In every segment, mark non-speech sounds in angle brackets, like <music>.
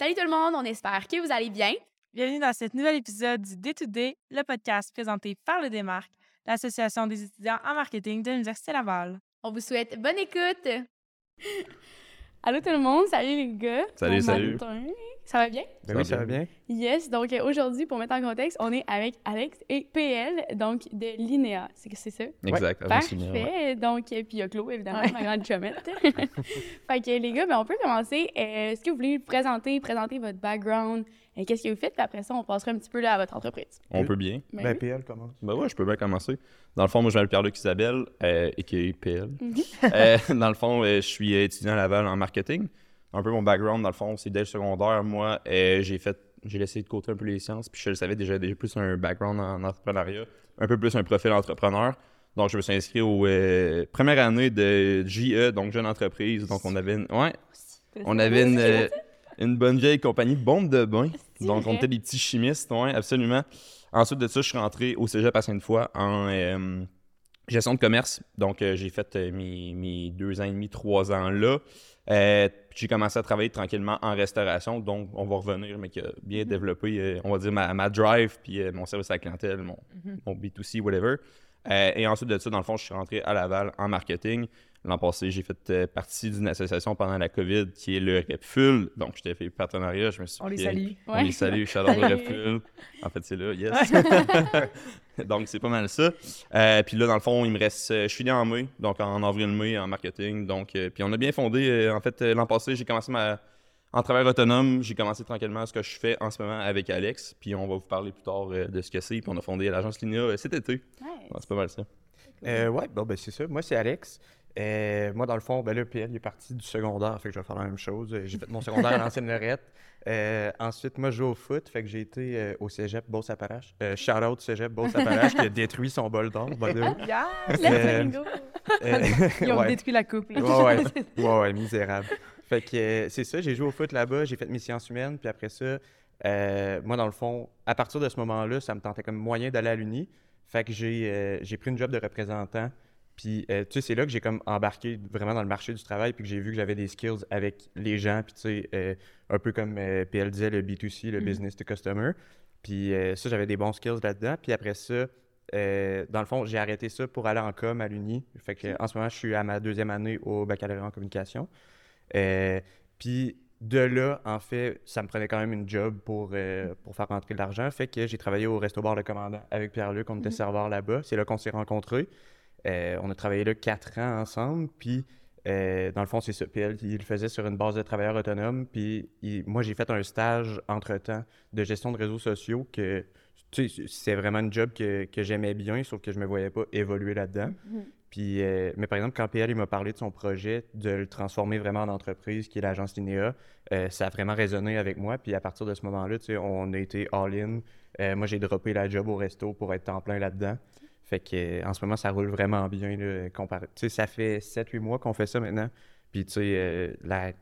Salut tout le monde, on espère que vous allez bien. Bienvenue dans cet nouvel épisode du D2D, le podcast présenté par le Démarque, l'Association des étudiants en marketing de l'Université Laval. On vous souhaite bonne écoute. Allô tout le monde, salut les gars. Salut, Bon salut. matin. Ça va bien? Ben oui, ça va bien. Yes, donc euh, aujourd'hui, pour mettre en contexte, on est avec Alex et PL, donc de l'INEA. C'est que c'est ça? Exact. ouais. Parfait. Donc, euh, puis il y a Chloé, évidemment, ma grande chumette. <laughs> fait que les gars, ben, on peut commencer. Euh, Est-ce que vous voulez vous présenter, présenter votre background, euh, qu'est-ce que vous faites, puis après ça, on passera un petit peu là, à votre entreprise. On peut bien. Ben Ben, oui. PL commence. Ben ouais, je peux bien commencer. Dans le fond, moi, je m'appelle Pierre-Luc Isabelle, euh, a.k.a. PL. Mhm. Euh, <laughs> dans le fond, euh, je suis étudiant à Laval en marketing. Un peu mon background, dans le fond, c'est dès le secondaire. Moi, euh, j'ai fait, j'ai laissé de côté un peu les sciences, puis je le savais déjà, déjà plus un background en entrepreneuriat, un peu plus un profil entrepreneur. Donc, je me suis inscrit aux euh, première année de JE, donc jeune entreprise. Donc, on avait une, ouais, on avait une, euh, une bonne vieille compagnie de bombes de bain. Donc, on était des petits chimistes, oui, absolument. Ensuite de ça, je suis rentré au cégep à Sainte-Foy en euh, gestion de commerce. Donc, j'ai fait mes, mes deux ans et demi, trois ans là. Euh, j'ai commencé à travailler tranquillement en restauration. Donc, on va revenir, mais qui a bien développé, euh, on va dire, ma, ma drive, puis euh, mon service à la clientèle, mon, mon B2C, whatever. Euh, et ensuite de ça, dans le fond, je suis rentré à Laval en marketing. L'an passé, j'ai fait euh, partie d'une association pendant la COVID qui est le RepFull. Donc, j'étais fait partenariat. Je me suis On les salue. On Ouais. les salue. RepFull. En fait, c'est là, yes. <laughs> donc, c'est pas mal ça. Euh, puis là, dans le fond, il me reste. euh, je suis né en mai, donc en avril-mai en marketing. Donc, euh, puis on a bien fondé. euh, en fait, l'an passé, j'ai commencé ma. En travail autonome, j'ai commencé tranquillement ce que je fais en ce moment avec Alex. Puis on va vous parler plus tard euh, de ce que c'est. Puis on a fondé l'agence Linia euh, cet été. Ouais. Ouais, c'est pas mal ça. Euh, ouais, bon, ben c'est ça. Moi, c'est Alex. Euh, moi, dans le fond, ben là, PL il est parti du secondaire, fait que je vais faire la même chose. J'ai fait mon secondaire à l'ancienne Lorette. Euh, ensuite, moi, je joue au foot, fait que j'ai été euh, au cégep Beauce-Appalaches. Euh, shout out cégep Beauce-Appalaches qui a détruit son bol d'or! <laughs> Euh, Let's go. <laughs> Ils ont <laughs> ouais. détruit la coupe. là. Ouais, ouais, misérable. Fait que c'est ça, j'ai joué au foot là-bas, j'ai fait mes sciences humaines, puis après ça, moi, dans le fond, à partir de ce moment-là, ça me tentait comme moyen d'aller à l'Uni. Fait que j'ai j'ai pris une job de représentant. Puis, euh, tu sais, c'est là que j'ai comme embarqué vraiment dans le marché du travail, puis que j'ai vu que j'avais des skills avec les gens, puis tu sais, euh, un peu comme euh, PL disait, le B2C, le Mhm. business to customer. Puis ça, j'avais des bons skills là-dedans. Puis après ça, dans le fond, j'ai arrêté ça pour aller en com à l'Uni. Fait que, en ce moment, je suis à ma deuxième année au baccalauréat en communication. Puis de là, en fait, ça me prenait quand même une job pour, pour faire rentrer de l'argent. Fait que j'ai travaillé au Resto Bar Le Commandant avec Pierre-Luc. On était Mhm. serveur là-bas. C'est là qu'on s'est rencontrés. Euh, on a travaillé là quatre ans ensemble. Puis, euh, dans le fond, c'est ça. Puis elle, il le faisait sur une base de travailleurs autonomes. Puis il- moi, j'ai fait un stage entre-temps de gestion de réseaux sociaux que, tu sais, c'est vraiment une job que, que j'aimais bien, sauf que je me voyais pas évoluer là-dedans. Mhm. Puis, euh, mais par exemple, quand PL m'a parlé de son projet de le transformer vraiment en entreprise, qui est l'agence Linéa, euh, ça a vraiment résonné avec moi. Puis à partir de ce moment-là, tu sais, on a été all-in. Euh, moi, j'ai droppé la job au resto pour être temps plein là-dedans. Fait que euh, en ce moment, ça roule vraiment bien. Là, comparé- Tu sais, ça fait 7-8 mois qu'on fait ça maintenant. Puis, tu sais, euh, la-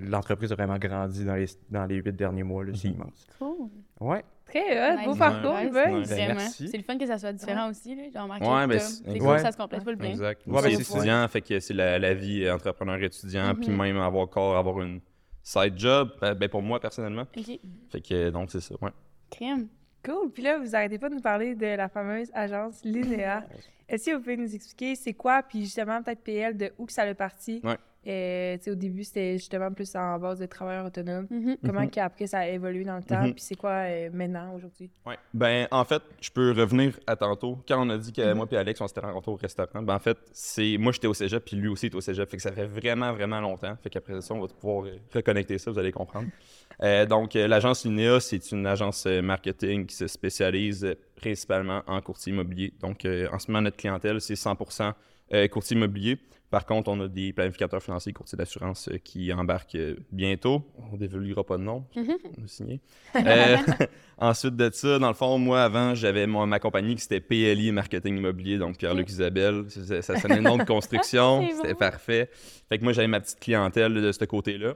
l'entreprise a vraiment grandi dans les, dans les 8 derniers mois. là, C'est Mhm. immense. Cool. Ouais. Très hot, Nice. beau Ouais. parcours, Ouais, c'est- Ben, merci. C'est le fun que ça soit différent aussi. Là. J'ai remarqué Ouais, que, ben, c'est- ouais. cool, ça se complète pas le bien. Exact. Ouais, Moi, ben, c'est étudiant, fait que c'est la, la vie euh, entrepreneur-étudiant, puis Mhm. même avoir encore avoir une side job, ben, ben, pour moi personnellement. OK. Fait que donc c'est ça, ouais. Crème. Cool. Puis là, vous arrêtez pas de nous parler de la fameuse agence Linéa. <laughs> Est-ce que vous pouvez nous expliquer c'est quoi, puis justement, peut-être PL, de où que ça a parti? Ouais. Euh, tu sais, au début, c'était justement plus en base de travailleurs autonomes. Mhm. Comment Mhm. qu'après, ça a évolué dans le temps, Mhm. puis c'est quoi euh, maintenant, aujourd'hui? Ouais. Ben, en fait, je peux revenir à tantôt. Quand on a dit que Mhm. moi et Alex, on s'était rencontrés au restaurant, ben, en fait, c'est moi, j'étais au cégep, puis lui aussi est au cégep. Fait que ça fait vraiment, vraiment longtemps. Fait qu'après ça, on va pouvoir reconnecter ça, vous allez comprendre. Euh, donc, euh, l'agence Linéa, c'est une agence marketing qui se spécialise principalement en courtier immobilier. Donc, euh, en ce moment, notre clientèle, c'est 100% euh, courtier immobilier. Par contre, on a des planificateurs financiers, courtiers d'assurance euh, qui embarquent euh, bientôt. On ne dévoilera pas de nom, Mhm. on a signé. Euh, <laughs> ensuite de ça, dans le fond, moi, avant, j'avais ma compagnie qui c'était PLI Marketing Immobilier, donc Pierre-Luc Isabelle. Ça, ça sonnait le nom de <laughs> construction, c'était bon. parfait. Fait que moi, j'avais ma petite clientèle de ce côté-là.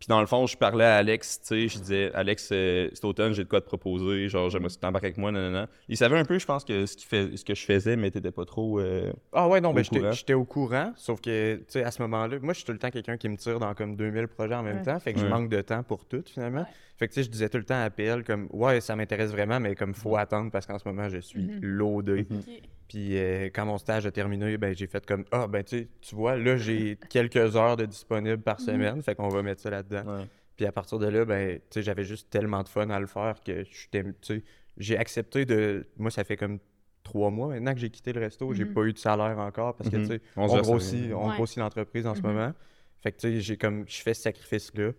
Puis dans le fond, je parlais à Alex, tu sais, je disais, Alex, euh, cet automne, j'ai de quoi te proposer, genre, j'aimerais que tu t'embarques avec moi, non, non, non. Il savait un peu, je pense, que ce, qu'il fait, ce que je faisais, mais t'étais pas trop. euh, Ah ouais, non, Au ben j'étais au courant, sauf que, tu sais, à ce moment-là, moi, je suis tout le temps quelqu'un qui me tire dans comme 2000 projets en même Ouais. temps, fait que je manque de temps pour tout, finalement. Fait que, tu sais, je disais tout le temps à PL, comme, ouais, ça m'intéresse vraiment, mais comme, faut attendre parce qu'en ce moment, je suis Mhm. loadé. Mhm. Puis euh, quand mon stage a terminé, ben, j'ai fait comme, ah, ben, tu sais, tu vois, là, j'ai quelques heures de disponibles par semaine, fait qu'on va mettre ça là-dedans. ouais. Puis à partir de là, ben, tu sais, j'avais juste tellement de fun à le faire que sais, j'ai accepté de. Moi, ça fait comme trois mois maintenant que j'ai quitté le resto. J'ai Mhm. pas eu de salaire encore parce que, Mhm. tu sais, On grossit, rien. on Ouais. grossit l'entreprise en ce Mhm. moment. Fait que, tu sais, j'ai comme, je fais ce sacrifice-là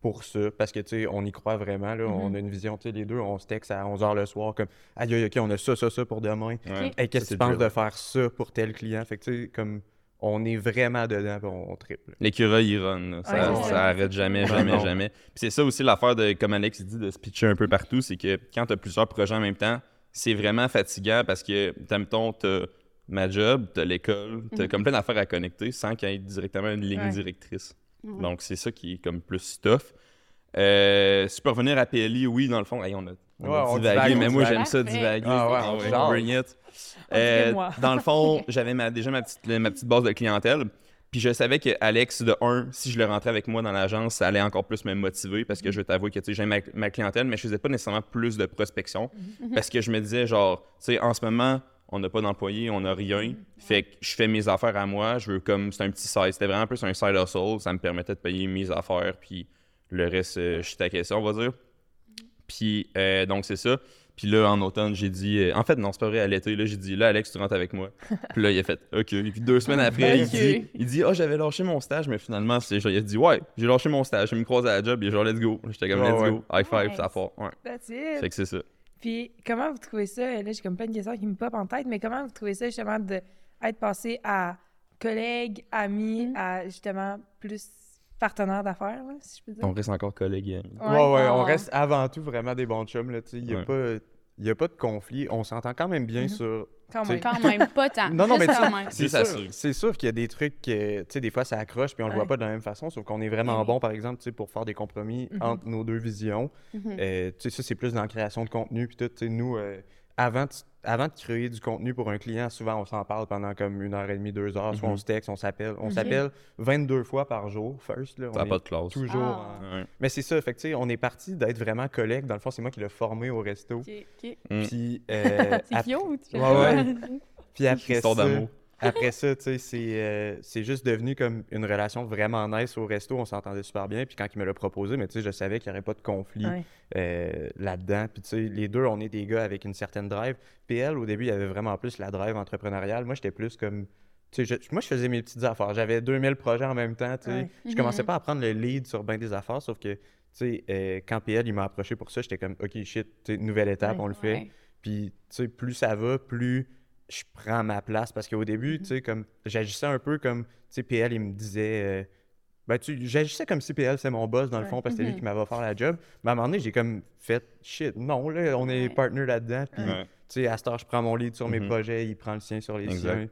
pour ça parce que, tu sais, on y croit vraiment, là. On a une vision, tu sais, les deux, on se texte à 11h le soir comme, aïe, aïe, ok, on a ça, ça, ça pour demain. Ouais. Hey, qu'est-ce que tu c'est penses de faire ça pour tel client? Fait que, tu sais, comme, on est vraiment dedans, puis on, on triple. L'écureuil, il run. là. Ça, Ouais, ça ouais. arrête jamais, jamais, jamais. Puis c'est ça aussi l'affaire de, comme Alex dit, de se pitcher un peu partout, c'est que quand tu as plusieurs projets en même temps, c'est vraiment fatigant parce que, mettons, t'as ma job, t'as l'école, t'as Mhm. comme plein d'affaires à connecter sans qu'il y ait directement une ligne Ouais. directrice. Donc c'est ça qui est comme plus tough. Euh, si je peux revenir à PLI, oui, dans le fond, hey, on a, on a on divagué, divague, mais moi j'aime ça divaguer. Ah ouais, jase. bring it. Euh, dans le fond, <laughs> j'avais ma- déjà ma petite, ma petite base de clientèle. Puis je savais que Alex, de un, si je le rentrais avec moi dans l'agence, ça allait encore plus me motiver parce que je vais t'avouer que tu sais, j'aime ma, ma clientèle, mais je faisais pas nécessairement plus de prospection parce que je me disais, genre, tu sais, en ce moment, on n'a pas d'employé, on n'a rien. Fait que je fais mes affaires à moi. Je veux comme, c'est un petit side. C'était vraiment plus un side hustle. Ça me permettait de payer mes affaires. Puis le reste, euh, je taquais ça, on va dire. Puis euh, donc, c'est ça. Puis là, en automne, j'ai dit. euh, en fait, non, c'est pas vrai, à l'été, là, j'ai dit, là, Alex, tu rentres avec moi. <laughs> Puis là, il a fait, OK. Et puis deux semaines après, il dit, il dit, oh, j'avais lâché mon stage, mais finalement, c'est genre, il a dit, ouais, j'ai lâché mon stage. Je me croise à la job, il est genre, let's go. J'étais comme, let's ouais. go. High five, Nice. ça part. Ouais. That's it. Fait que c'est ça. Puis, comment vous trouvez ça? Là, j'ai comme plein de questions qui me popent en tête, mais comment vous trouvez ça, justement, d'être passé à collègue, ami, Mhm. à, justement, plus partenaire d'affaires, là, si je peux dire? On reste encore collègues. hein. Ouais, ouais, on Ah. reste avant tout vraiment des bons chums, là, tu sais. Il n'y a, Ouais. pas- y a pas de conflit. On s'entend quand même bien Mhm. sur. Quand même. Quand même, pas tant. Non, non, mais. C'est C'est ça, sûr, sûr. c'est sûr qu'il y a des trucs que, tu sais, des fois ça accroche puis on le Ouais. voit pas de la même façon, sauf qu'on est vraiment oui. bon, par exemple, tu sais, pour faire des compromis Mhm. entre nos deux visions. Mhm. Euh, tu sais, ça, c'est plus dans la création de contenu puis tout. Tu sais, nous, euh, avant, de, avant de créer du contenu pour un client, souvent on s'en parle pendant comme une heure et demie, deux heures. Soit Mhm. on se texte, on s'appelle. On s'appelle 22 fois par jour, first. Là, Ça on n'a pas de classe. toujours. Ah. en- Ouais. Mais c'est ça, fait que, tu on est parti d'être vraiment collègues. Dans le fond, c'est moi qui l'ai formé au resto. Ok, ok. Mm. Puis, euh, <laughs> C'est ap- cute. Ouais, ouais. <laughs> puis après Histoire ça, d'amour. Après ça, tu sais, c'est euh, c'est juste devenu comme une relation vraiment nice au resto. On s'entendait super bien. Puis quand il me l'a proposé, mais tu sais, je savais qu'il n'y aurait pas de conflit Ouais. euh, là-dedans. Puis tu sais, les deux, on est des gars avec une certaine drive. PL, au début, il y avait vraiment plus la drive entrepreneuriale. Moi, j'étais plus comme. Tu sais, je- moi, je faisais mes petites affaires. J'avais 2000 projets en même temps, tu sais. Ouais. Je commençais <laughs> pas à prendre le lead sur bien des affaires, sauf que, tu sais, euh, quand PL, il m'a approché pour ça, j'étais comme, OK, shit, nouvelle étape, Ouais. on le fait. Puis, tu sais, plus ça va, plus je prends ma place. Parce qu'au début, tu sais, comme, j'agissais un peu comme, tu sais, PL, il me disait, euh, ben, tu, j'agissais comme si PL, c'est mon boss, dans le fond, parce que c'est lui Mhm. qui m'avait offert la job. Mais à un moment donné, j'ai comme fait, shit, non, là, on est Ouais. partner là-dedans. Puis, Ouais. tu sais, à cette heure, je prends mon lead sur mes Mhm. projets, il prend le sien sur les siens.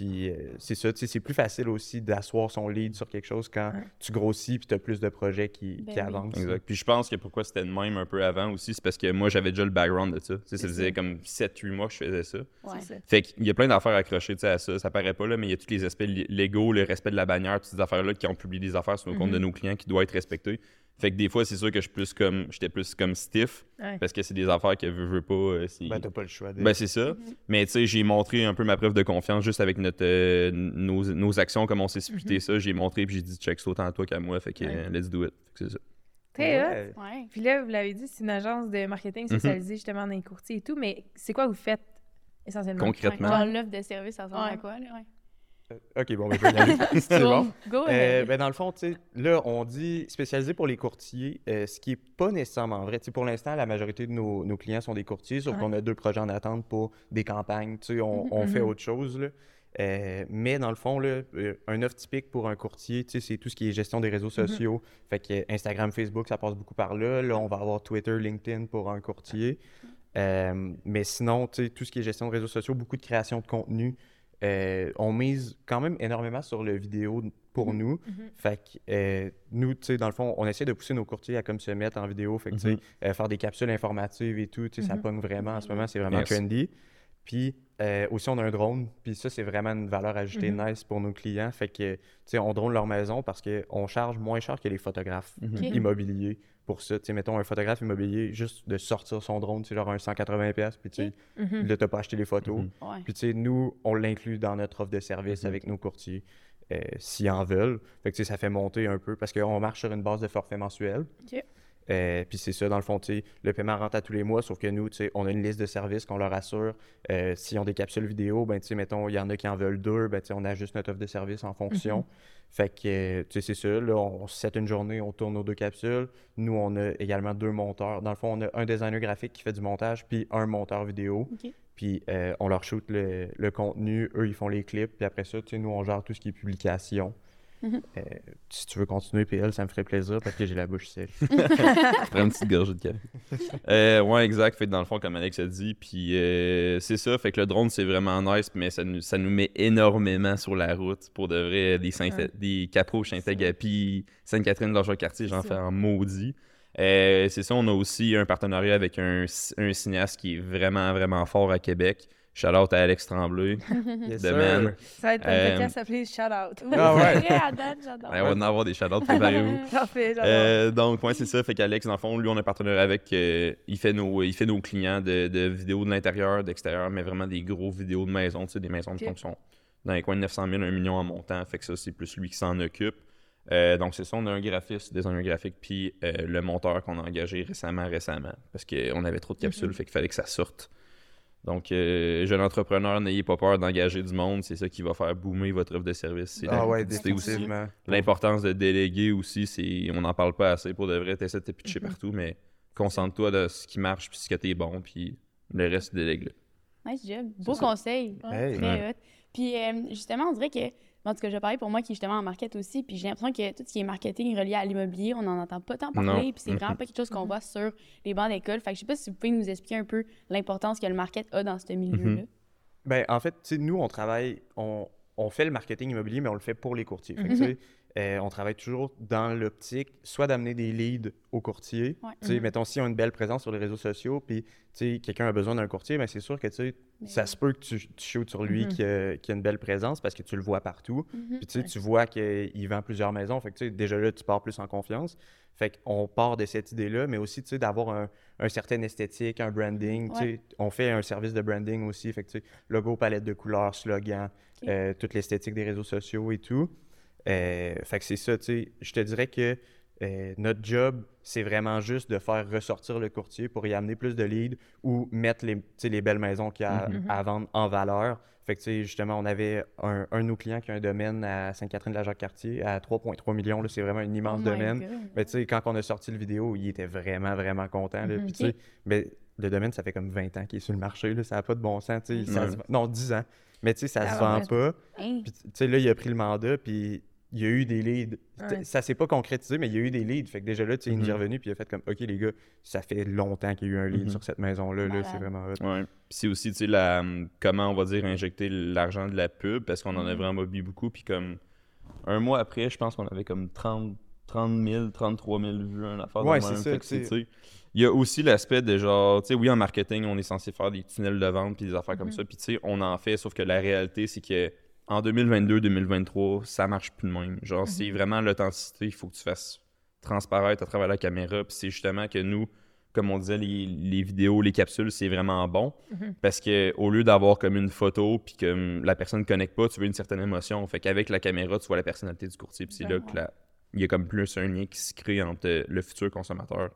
Puis euh, c'est ça, tu sais, c'est plus facile aussi d'asseoir son lead sur quelque chose quand Ouais. tu grossis puis tu as plus de projets qui, Ben qui oui. avancent. Exact. Puis je pense que pourquoi c'était de même un peu avant aussi, c'est parce que moi, j'avais déjà le background de ça. Tu sais, ça C'est faisait ça. comme 7-8 mois que je faisais ça. Ouais. Ça. Fait qu'il y a plein d'affaires accrochées tu sais, à ça. Ça paraît pas là, mais il y a tous les aspects légaux, le respect de la bannière, toutes ces affaires-là qui ont publié des affaires sur nos comptes Mhm. de nos clients qui doivent être respectées. Fait que des fois, c'est sûr que je suis plus comme j'étais plus comme stiff Ouais. parce que c'est des affaires que veux, veux pas. euh, Ben, t'as pas le choix. Ben, c'est ça. Mais tu sais, j'ai montré un peu ma preuve de confiance juste avec notre, euh, nos, nos actions, comme on s'est splitté ça. J'ai montré puis j'ai dit check, c'est autant à toi qu'à moi. Fait que Ouais. let's do it. Fait que c'est ça. Très hot. Ouais. Ouais. Puis là, vous l'avez dit, c'est une agence de marketing Mhm. spécialisée justement dans les courtiers et tout, mais c'est quoi vous faites essentiellement? Concrètement. Genre l'offre de service, ça ressemble Ouais. à quoi, là? Ok, bon, ben, je vais y aller. <laughs> <laughs> c'est bon. Go Euh, ahead. ben, dans le fond, là, on dit spécialisé pour les courtiers, euh, ce qui est pas nécessairement vrai. Pour l'instant, la majorité de nos, nos clients sont des courtiers, sauf Ouais. qu'on a deux projets en attente pour des campagnes. Tu sais, on, on fait Mhm. autre chose, là. Euh, mais dans le fond, là, un offre typique pour un courtier, c'est tout ce qui est gestion des réseaux sociaux. Fait que Instagram, Facebook, ça passe beaucoup par là. Là, on va avoir Twitter, LinkedIn pour un courtier. Mais sinon, tout ce qui est gestion de réseaux sociaux, beaucoup de création de contenu. Euh, on mise quand même énormément sur le vidéo pour Mhm. nous. Mhm. Fait que euh, nous, tu sais, dans le fond, on essaie de pousser nos courtiers à comme se mettre en vidéo. Fait que, tu sais, Mhm. euh, faire des capsules informatives et tout, tu sais, ça Mhm. pogne vraiment en ce moment, c'est vraiment Yes. trendy. Puis euh, aussi, on a un drone, puis ça, c'est vraiment une valeur ajoutée nice pour nos clients. Fait que, tu sais, on drone leur maison parce qu'on charge moins cher que les photographes immobiliers pour ça. Mettons, un photographe immobilier, juste de sortir son drone, c'est genre un 180$, puis tu sais, Mhm. là, t'as pas acheté les photos. Mhm. Ouais. Puis, tu sais, nous, on l'inclut dans notre offre de service Mhm. avec nos courtiers, euh, s'ils en veulent. Fait que, ça fait monter un peu parce qu'on marche sur une base de forfait mensuel. Euh, puis c'est ça, dans le fond, le paiement rentre à tous les mois, sauf que nous, on a une liste de services qu'on leur assure. Euh, S'ils ont des capsules vidéo, ben, mettons, il y en a qui en veulent deux, ben, on ajuste notre offre de service en fonction. Fait que, euh, tu sais, c'est ça, là, on se set une journée, on tourne nos deux capsules. Nous, on a également deux monteurs. Dans le fond, on a un designer graphique qui fait du montage, puis un monteur vidéo. Puis euh, on leur shoot le, le contenu, eux, ils font les clips, puis après ça, tu sais, nous, on gère tout ce qui est publication. Mhm. Euh, si tu veux continuer, PL, ça me ferait plaisir parce que j'ai la bouche sèche. <laughs> Prends une petite gorgée de café. <laughs> Euh, ouais, exact. Fait que dans le fond, comme Alex a dit, puis euh, c'est ça. Fait que le drone, c'est vraiment nice, mais ça nous, ça nous met énormément sur la route. Pour de vrai, des, Saint Ouais. des Capos, Saint-Agapi, Sainte-Catherine, de quartier j'en fais en maudit. Euh, c'est ça, on a aussi un partenariat avec un, un cinéaste qui est vraiment, vraiment fort à Québec. Shout out à Alex Tremblay. <laughs> Yes, de sir. man. Ça va être un Euh, podcast s'appelé Shout Out. Ah ouais. <laughs> Vrai, j'adore. On va en avoir des shout outs, préparez-vous. <laughs> Parfait, j'adore. Euh, donc, ouais, c'est ça. Fait qu'Alex, dans le fond, lui, on a un partenariat avec. euh, il, fait nos, il fait nos clients de, de vidéos de l'intérieur, d'extérieur, mais vraiment des gros vidéos de maison, tu sais, des maisons de Ok. fonction. Dans les coins de 900 000, 1 million en montant. Fait que ça, c'est plus lui qui s'en occupe. Euh, donc, c'est ça. On a un graphiste, designer graphique, puis euh, le monteur qu'on a engagé récemment, récemment. Parce qu'on avait trop de capsules, Mhm. fait qu'il fallait que ça sorte. Donc, euh, jeune entrepreneur, n'ayez pas peur d'engager du monde. C'est ça qui va faire boomer votre offre de service. C'est Ah ouais, définitivement. L'importance de déléguer aussi, c'est on n'en parle pas assez pour de vrai. T'essaies de te pitcher Mhm. partout, mais concentre-toi de ce qui marche puis ce que t'es bon, puis le reste délègue-le. Nice job. Beau conseil. Hey. Très Ouais. hot. Puis euh, justement, on dirait que, en tout cas, je vais parler pour moi qui est justement en market aussi, puis j'ai l'impression que tout ce qui est marketing relié à l'immobilier, on n'en entend pas tant parler, Non. puis c'est vraiment pas quelque chose qu'on voit sur les bancs d'école. Fait que je sais pas si vous pouvez nous expliquer un peu l'importance que le market a dans ce milieu-là. Ben, en fait, tu sais, nous, on travaille, on, on fait le marketing immobilier, mais on le fait pour les courtiers. Fait que, tu sais, euh, on travaille toujours dans l'optique, soit d'amener des leads aux courtiers. Ouais. Sais, Mhm. mettons, s'ils ont une belle présence sur les réseaux sociaux, puis, quelqu'un a besoin d'un courtier, ben, c'est sûr que, tu Mais ça se peut que tu, tu sur lui Mhm. qui, a, a une belle présence parce que tu le vois partout. Mhm. Puis, tu vois qu'il vend plusieurs maisons. Fait que, déjà là, tu pars plus en confiance. Fait qu'on part de cette idée-là, mais aussi, d'avoir un, un certain esthétique, un branding. Tu sais, on fait un service de branding aussi. Fait que, logo, palette de couleurs, slogan, euh, toute l'esthétique des réseaux sociaux et tout. Euh, fait que c'est ça, tu sais. Je te dirais que euh, notre job, c'est vraiment juste de faire ressortir le courtier pour y amener plus de leads ou mettre les, tu sais, les belles maisons qu'il y a Mhm. à vendre en valeur. Fait que, tu sais, justement, on avait un, un de nos clients qui a un domaine à Sainte-Catherine-de-la-Jacques-Cartier à 3,3 millions. là, C'est vraiment un immense Oh domaine. God. Mais tu sais, quand on a sorti le vidéo, il était vraiment, vraiment content. là. Mhm. Puis, tu sais, mais le domaine, ça fait comme 20 ans qu'il est sur le marché. Là, ça n'a pas de bon sens. ça se Non, 10 ans. Mais tu sais, ça Ah se vend ouais. pas. Hein? Puis, tu sais, là, il a pris le mandat, puis il y a eu des leads. Ouais. Ça s'est pas concrétisé, mais il y a eu des leads. Fait que déjà là, tu sais, il nous est Mhm. revenu, puis il a fait comme, OK, les gars, ça fait longtemps qu'il y a eu un lead Mhm. sur cette maison-là. Là, c'est vraiment hot. Ouais. Puis c'est aussi, tu sais, la, comment on va dire injecter l'argent de la pub, parce qu'on en a Mhm. vraiment mis beaucoup. Puis comme un mois après, je pense qu'on avait comme 30, 30 000, 33 000 vues, un affaire Ouais, c'est ça, tu sais. Il y a aussi l'aspect de genre, tu sais, oui, en marketing, on est censé faire des tunnels de vente puis des affaires comme ça. Puis tu sais, on en fait, sauf que la réalité, c'est que en 2022-2023, ça marche plus de même. Genre, c'est vraiment l'authenticité, il faut que tu fasses transparaître à travers la caméra. Puis c'est justement que nous, comme on disait, les, les vidéos, les capsules, c'est vraiment bon. Mhm. Parce que au lieu d'avoir comme une photo, puis que hum, la personne ne connecte pas, tu veux une certaine émotion. Fait qu'avec la caméra, tu vois la personnalité du courtier. Puis c'est là que la- il y a comme plus un lien qui se crée entre euh, le futur consommateur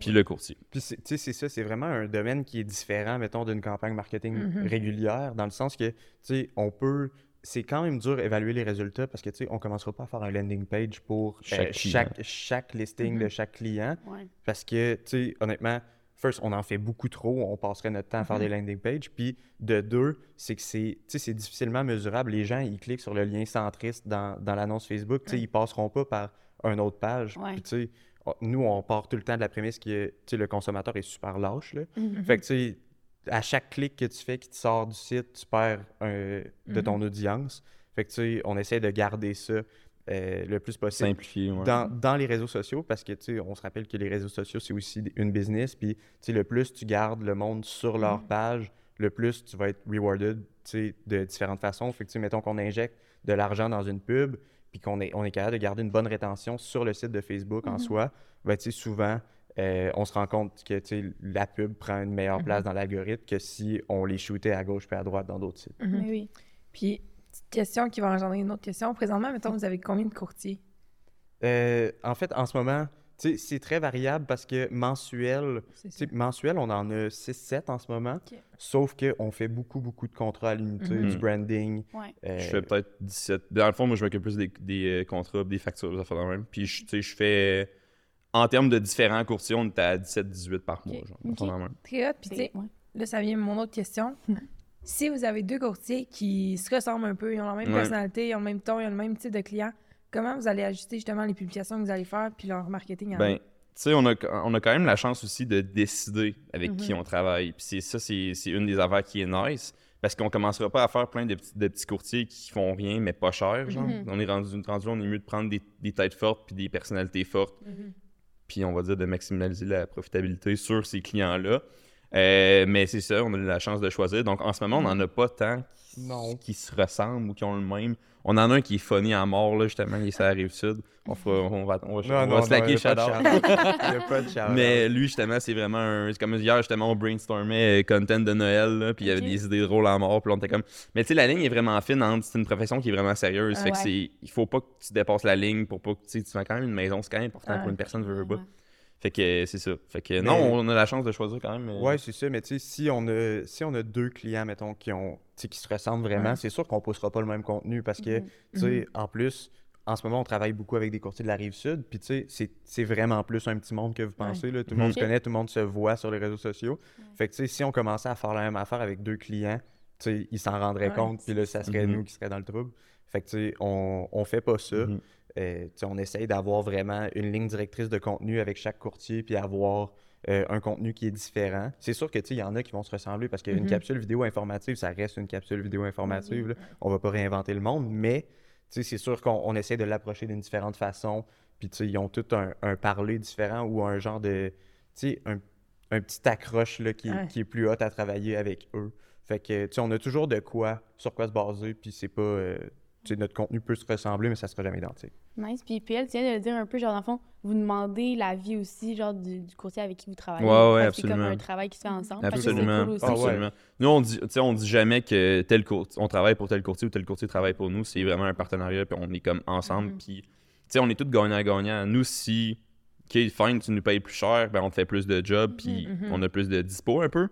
puis le courtier. Puis, c'est- tu sais, c'est ça, c'est vraiment un domaine qui est différent, mettons, d'une campagne marketing Mhm. régulière, dans le sens que, tu sais, on peut. C'est quand même dur d'évaluer les résultats parce que, tu sais, on commencera pas à faire un landing page pour euh, Chaque chaque, listing de Mhm. chaque client. Ouais. Parce que, tu sais, honnêtement, first, on en fait beaucoup trop. On passerait notre temps à faire des landing pages. Puis, de deux, c'est que c'est, tu sais, c'est difficilement mesurable. Les gens, ils cliquent sur le lien centriste dans, dans l'annonce Facebook. Tu sais, Ouais. ils passeront pas par une autre page. Ouais. Puis, tu sais, on- nous, on part tout le temps de la prémisse que, tu sais, le consommateur est super lâche, là. Mhm. Fait que, tu sais, à chaque clic que tu fais qui te sort du site, tu perds un- de Mhm. ton audience. Fait que, tu sais, on essaie de garder ça euh, le plus possible Simplifié, ouais. dans, dans les réseaux sociaux parce que, tu sais, on se rappelle que les réseaux sociaux, c'est aussi une business. Puis, tu sais, le plus tu gardes le monde sur leur page, le plus tu vas être rewarded, tu sais, de différentes façons. Fait que, tu sais, mettons qu'on injecte de l'argent dans une pub, puis qu'on est, on est capable de garder une bonne rétention sur le site de Facebook en soi, ben, tu sais, souvent, euh, on se rend compte que, la pub prend une meilleure place dans l'algorithme que si on les shootait à gauche puis à droite dans d'autres sites. Mhm. Mais oui. Puis, petite question qui va engendrer une autre question. Présentement, mettons, vous avez combien de courtiers? Euh, en fait, en ce moment, tu sais, c'est très variable parce que mensuel, mensuel, on en a 6-7 en ce moment. Sauf qu'on fait beaucoup, beaucoup de contrats à l'unité, Mhm. du branding. Ouais. euh, Je fais peut-être 17. Dans le fond, moi, je m'occupe plus des, des contrats, des factures, des affaires de même. Puis, je- tu sais, je fais. En termes de différents courtiers, on est à 17-18 par mois. Ok. Genre. Très hot. Puis, tu sais, Ouais. là, ça vient mon autre question. si vous avez deux courtiers qui se ressemblent un peu, ils ont la même Ouais. personnalité, ils ont le même ton, ils ont le même type de client, comment vous allez ajuster justement les publications que vous allez faire puis leur marketing à Ben, tu sais, on a, on a quand même la chance aussi de décider avec Mhm. qui on travaille. Puis c'est ça, c'est c'est une des affaires qui est nice. Parce qu'on commencera pas à faire plein de petits, de petits courtiers qui font rien, mais pas cher. Genre. Mhm. On est rendu, rendu, on est mieux de prendre des, des têtes fortes puis des personnalités fortes. Mhm. On va dire de maximiser la profitabilité sur ces clients-là. Euh, mais c'est ça, on a eu la chance de choisir. Donc en ce moment, on n'en a pas tant Non. qui se ressemblent ou qui ont le même. On en a un qui est funny à mort, là, justement, il est sur la rive sud. On, fera, on va, on va, on va. <laughs> <laughs> Mais lui, justement, c'est vraiment un. C'est comme hier, justement, on brainstormait euh, content de Noël, là, puis il y avait des idées drôles à mort, puis on était comme. Mais tu sais, la ligne est vraiment fine entre. C'est une profession qui est vraiment sérieuse. Ah fait que c'est. Il faut pas que tu dépasses la ligne pour pas que. Tu sais, tu fais quand même une maison, c'est quand même important Ah pour une personne, veut, veut pas. Fait que c'est ça. Fait que Mais- non, on a la chance de choisir quand même. Ouais, c'est ça. Mais tu sais, si on a si on a deux clients, mettons, qui ont tu sais, qui se ressemblent vraiment, Ouais. c'est sûr qu'on poussera pas le même contenu parce que Mhm. tu sais, en plus, en ce moment, on travaille beaucoup avec des courtiers de la rive sud. Puis tu sais, c'est- c'est vraiment plus un petit monde que vous pensez. Là. Tout le monde Mhm. se connaît, tout le monde se voit sur les réseaux sociaux. Fait que tu sais, si on commençait à faire la même affaire avec deux clients, tu sais, ils s'en rendraient Ouais, compte. Puis là, ça serait nous qui seraient dans le trouble. Fait que tu sais, on, on fait pas ça. Euh, on essaye d'avoir vraiment une ligne directrice de contenu avec chaque courtier, puis avoir euh, un contenu qui est différent. C'est sûr que il y en a qui vont se ressembler parce qu'une Mhm. capsule vidéo informative, ça reste une capsule vidéo informative. là. On va pas réinventer le monde, mais c'est sûr qu'on on essaie de l'approcher d'une différente façon. Puis ils ont tout un, un parler différent ou un genre de, un, un petit accroche là, qui, Ouais. qui est plus hot à travailler avec eux. Fait que, on a toujours de quoi, sur quoi se baser, puis c'est pas... euh, notre contenu peut se ressembler, mais ça sera jamais identique. Nice. Puis PL, tu viens de le dire un peu, genre, dans le fond, vous demandez l'avis aussi, genre, du, du courtier avec qui vous travaillez. Ouais, ouais, que C'est comme absolument. un travail qui se fait ensemble. Absolument. cool aussi. Ah ouais. absolument. Nous, on dit, tu sais, on dit jamais que tel courtier, on travaille pour tel courtier ou tel courtier travaille pour nous. C'est vraiment un partenariat, puis on est comme ensemble. Mhm. Puis, tu sais, on est tous gagnants-gagnants. Nous, si, OK, fine, tu nous payes plus cher, ben, on te fait plus de jobs, puis Mhm. on a plus de dispo un peu.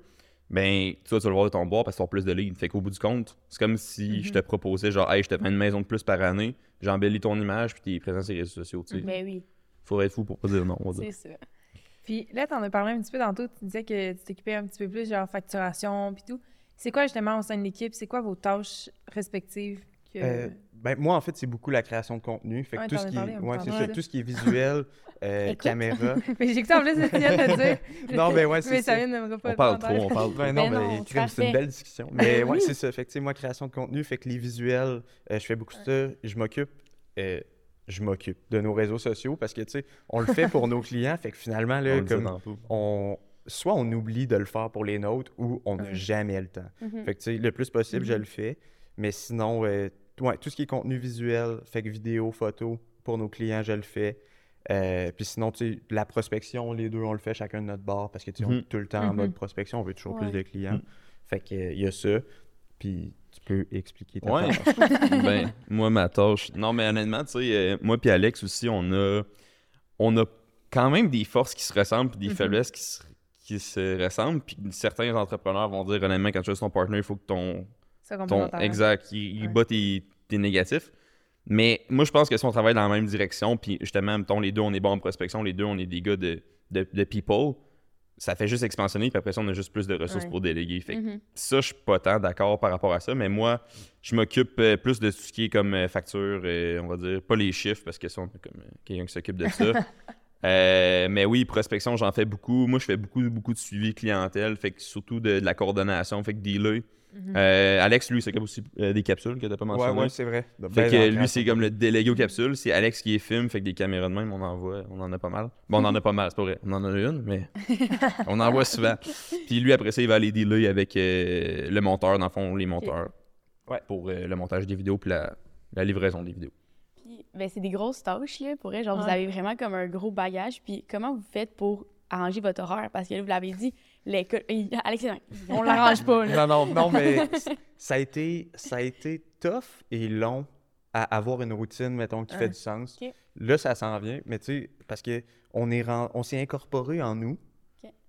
Ben, toi, tu vas le voir de ton bois parce que tu as plus de leads. Fait qu'au bout du compte, c'est comme si je te proposais, genre, hey, je te fais une maison de plus par année, j'embellis ton image, puis tu es présent sur les réseaux sociaux. Tu sais. Ben oui, Faudrait être fou pour pas dire non. On va dire. c'est ça. Puis là, t'en as parlé un petit peu tantôt, tu disais que tu t'occupais un petit peu plus, genre facturation puis tout. C'est quoi justement au sein de l'équipe? C'est quoi vos tâches respectives? Que... Euh, ben, moi, en fait, c'est beaucoup la création de contenu. Fait que Ouais, tout, ce qui, est, un peu ouais, tantôt, c'est là. ça, tout ce qui est visuel, euh, <laughs> caméra. <laughs> Mais j'ai que en plus, Étienne de dire. <laughs> Non, ben ouais, c'est ça ça. vient de me On parle trop, on parle trop. Ben non, Ben mais crime, c'est une belle discussion. Mais Ben ouais, oui. c'est ça. Fait que, tu moi, création de contenu, fait que les visuels, euh, je fais beaucoup de ça. Je m'occupe, euh, je m'occupe de nos réseaux sociaux parce que, tu sais, on le fait pour nos clients. Fait que finalement, On là, le disait comme on, soit on oublie de le faire pour les nôtres ou on n'a jamais le temps. Mhm. Fait que, tu sais, le plus possible, je Mhm. le fais. Mais sinon, euh, ouais, tout ce qui est contenu visuel, fait que vidéo, photo, pour nos clients, je le fais. Euh, puis sinon, tu sais, la prospection, les deux, on le fait chacun de notre bord parce que, tu sais, on Mhm. est tout le temps en Mhm. mode prospection, on veut toujours Ouais. plus de clients. Mhm. Fait que, il y a ça. Puis tu peux expliquer ta Ouais. tâche. <laughs> ben, moi, ma tâche. Non, mais honnêtement, tu sais, euh, moi puis Alex aussi, on a, on a quand même des forces qui se ressemblent puis des Mhm. faiblesses qui se, qui se ressemblent. Puis certains entrepreneurs vont dire, honnêtement, quand tu choisis ton partner, il faut que ton. C'est ton exact, il, il Ouais. bat tes, négatifs. Mais moi, je pense que si on travaille dans la même direction, puis justement, mettons, les deux, on est bons en prospection, les deux, on est des gars de, de, de people, ça fait juste expansionner, puis après ça, on a juste plus de ressources Ouais. pour déléguer. Fait Mhm. ça, je suis pas tant d'accord par rapport à ça, mais moi, je m'occupe euh, plus de tout ce qui est comme euh, facture, euh, on va dire, pas les chiffres, parce que ça, on a comme quelqu'un qui s'occupe de ça. <laughs> Mais oui, prospection, j'en fais beaucoup. Moi, je fais beaucoup, beaucoup de suivi clientèle, fait que surtout de, de la coordination, fait que dealer. Mhm. Euh, Alex, lui, il s'occupe aussi euh, des capsules que t'as pas Ouais, mentionné. ouais, c'est vrai. Fait Ben, que lui, c'est comme le délégué aux capsules. C'est Alex qui est film, fait que des caméras de même, on en voit, on en a pas mal. Bon, on en a pas mal, c'est pas vrai. On en a une, mais <laughs> on en voit souvent. Puis lui, après ça, il va aller dealer avec euh, le monteur, dans le fond, les monteurs. Ouais. Pour euh, le montage des vidéos puis la, la livraison des vidéos. Puis, ben, c'est des grosses tâches, là, pour elle. Genre, vous Ouais. avez vraiment comme un gros bagage. Puis, comment vous faites pour arranger votre horaire? Parce que là, vous l'avez dit, l'école. Alex, on l'arrange pas, là. Non, non, non, mais <laughs> ça a été, ça a été tough et long à avoir une routine, mettons, qui fait du sens. Là, ça s'en vient, mais tu sais, parce que on est ren- on s'est incorporé en nous.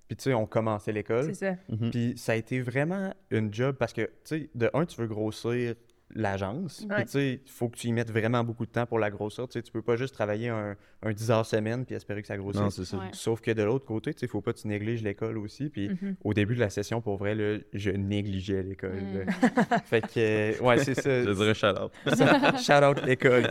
Puis tu sais, on commençait l'école. C'est ça. Puis ça a été vraiment une job parce que, tu sais, de un, tu veux grossir l'agence. Ouais. Puis tu sais, il faut que tu y mettes vraiment beaucoup de temps pour la grossir. Tu sais, tu peux pas juste travailler un, un 10 heures semaine puis espérer que ça grossisse. Non, c'est ça. Ouais. Sauf que de l'autre côté, tu sais, faut pas que tu négliges l'école aussi. Puis Mhm. au début de la session, pour vrai, là, je négligeais l'école. Mm. <laughs> fait que, euh, ouais, c'est ça. <laughs> Je dirais shout out. <laughs> Shout out l'école.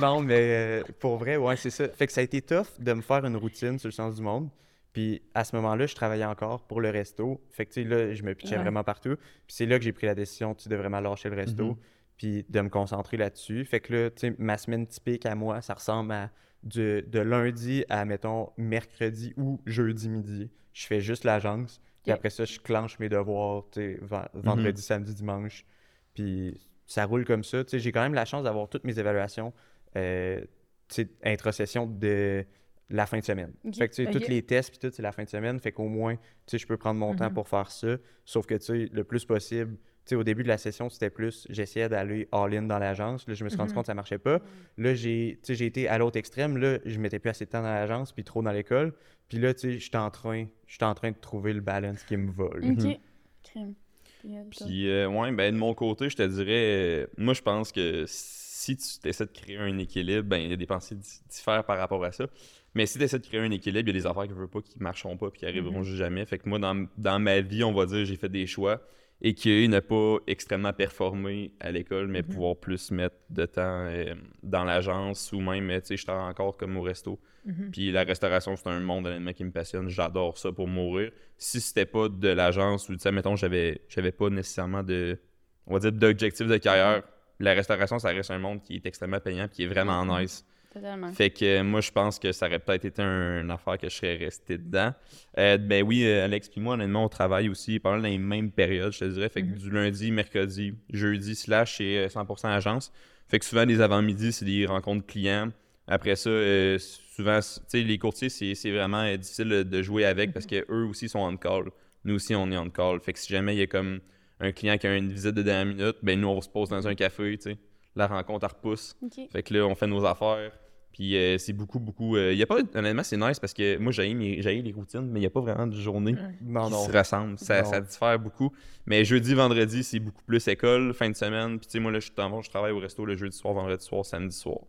non, mais euh, pour vrai, ouais, c'est ça. Fait que ça a été tough de me faire une routine sur le sens du monde. Puis à ce moment-là, je travaillais encore pour le resto. Fait que, tu sais, là, je me pitchais Ouais. vraiment partout. Puis c'est là que j'ai pris la décision, tu de vraiment lâcher le resto. Mhm. Puis de me concentrer là-dessus. Fait que là, tu sais, ma semaine typique à moi, ça ressemble à de, de lundi à, mettons, mercredi ou jeudi midi. Je fais juste l'agence. Puis après ça, je clenche mes devoirs, tu sais, ven- vendredi, samedi, dimanche. Puis ça roule comme ça. Tu sais, j'ai quand même la chance d'avoir toutes mes évaluations, euh, tu sais, introsession de la fin de semaine. Fait que, tu sais, tous les tests, puis tout, c'est la fin de semaine. Fait qu'au moins, tu sais, je peux prendre mon temps Mhm. pour faire ça. Sauf que, tu sais, le plus possible, sais, au début de la session, c'était plus, j'essayais d'aller all-in dans l'agence. Là, je me suis rendu Mhm. compte que ça marchait pas. Là, j'ai, tu sais, j'ai été à l'autre extrême. Là, je mettais plus assez de temps dans l'agence, puis trop dans l'école. Puis là, tu sais, j'étais en train, j'étais en train de trouver le balance qui me va. là. OK. Crème. Puis, euh? Puis, euh, ouais, ben, de mon côté, je te dirais, euh, moi, je pense que si tu essaies de créer un équilibre, ben, il y a des pensées di- diffèrent par rapport à ça. Mais si tu essaies de créer un équilibre, il y a des affaires que je veux pas qui marcheront pas puis qui arriveront juste jamais. Fait que moi, dans, dans ma vie, on va dire, j'ai fait des choix et qui n'a pas extrêmement performé à l'école, mais pouvoir plus mettre de temps euh, dans l'agence ou même, tu sais, je travaille encore comme au resto. Mhm. Puis la restauration, c'est un monde honnêtement qui me passionne. J'adore ça pour mourir. Si c'était pas de l'agence ou, tu sais, mettons, j'avais, j'avais pas nécessairement de, on va dire, d'objectif de carrière, la restauration, ça reste un monde qui est extrêmement payant qui est vraiment Mhm. nice. Totalement. Fait que euh, moi, je pense que ça aurait peut-être été un- une affaire que je serais resté dedans. Euh, ben oui, euh, Alex puis moi, honnêtement, on travaille aussi dans les mêmes périodes, je te dirais. Fait que Mhm. du lundi, mercredi, jeudi, slash, c'est euh, 100% agence. Fait que souvent, les avant-midi, c'est des rencontres clients. Après ça, euh, souvent, tu sais, les courtiers, c'est vraiment euh, difficile de- jouer avec parce que eux aussi sont on call. Nous aussi, on est on call. Fait que si jamais il y a comme un client qui a une visite de dernière minute, ben nous, on se pose dans un café, tu sais. La rencontre, elle repousse. Fait que là, on fait nos affaires. Puis euh, c'est beaucoup, beaucoup. Il y a pas, honnêtement, c'est nice parce que moi, j'ai les routines, mais il n'y a pas vraiment de journée. Non, qui non. se ressemblent. Ça, Non. ça diffère beaucoup. Mais jeudi, vendredi, c'est beaucoup plus école, fin de semaine. Puis tu sais, moi, là, je, suis en- je travaille au resto le jeudi soir, vendredi soir, samedi soir.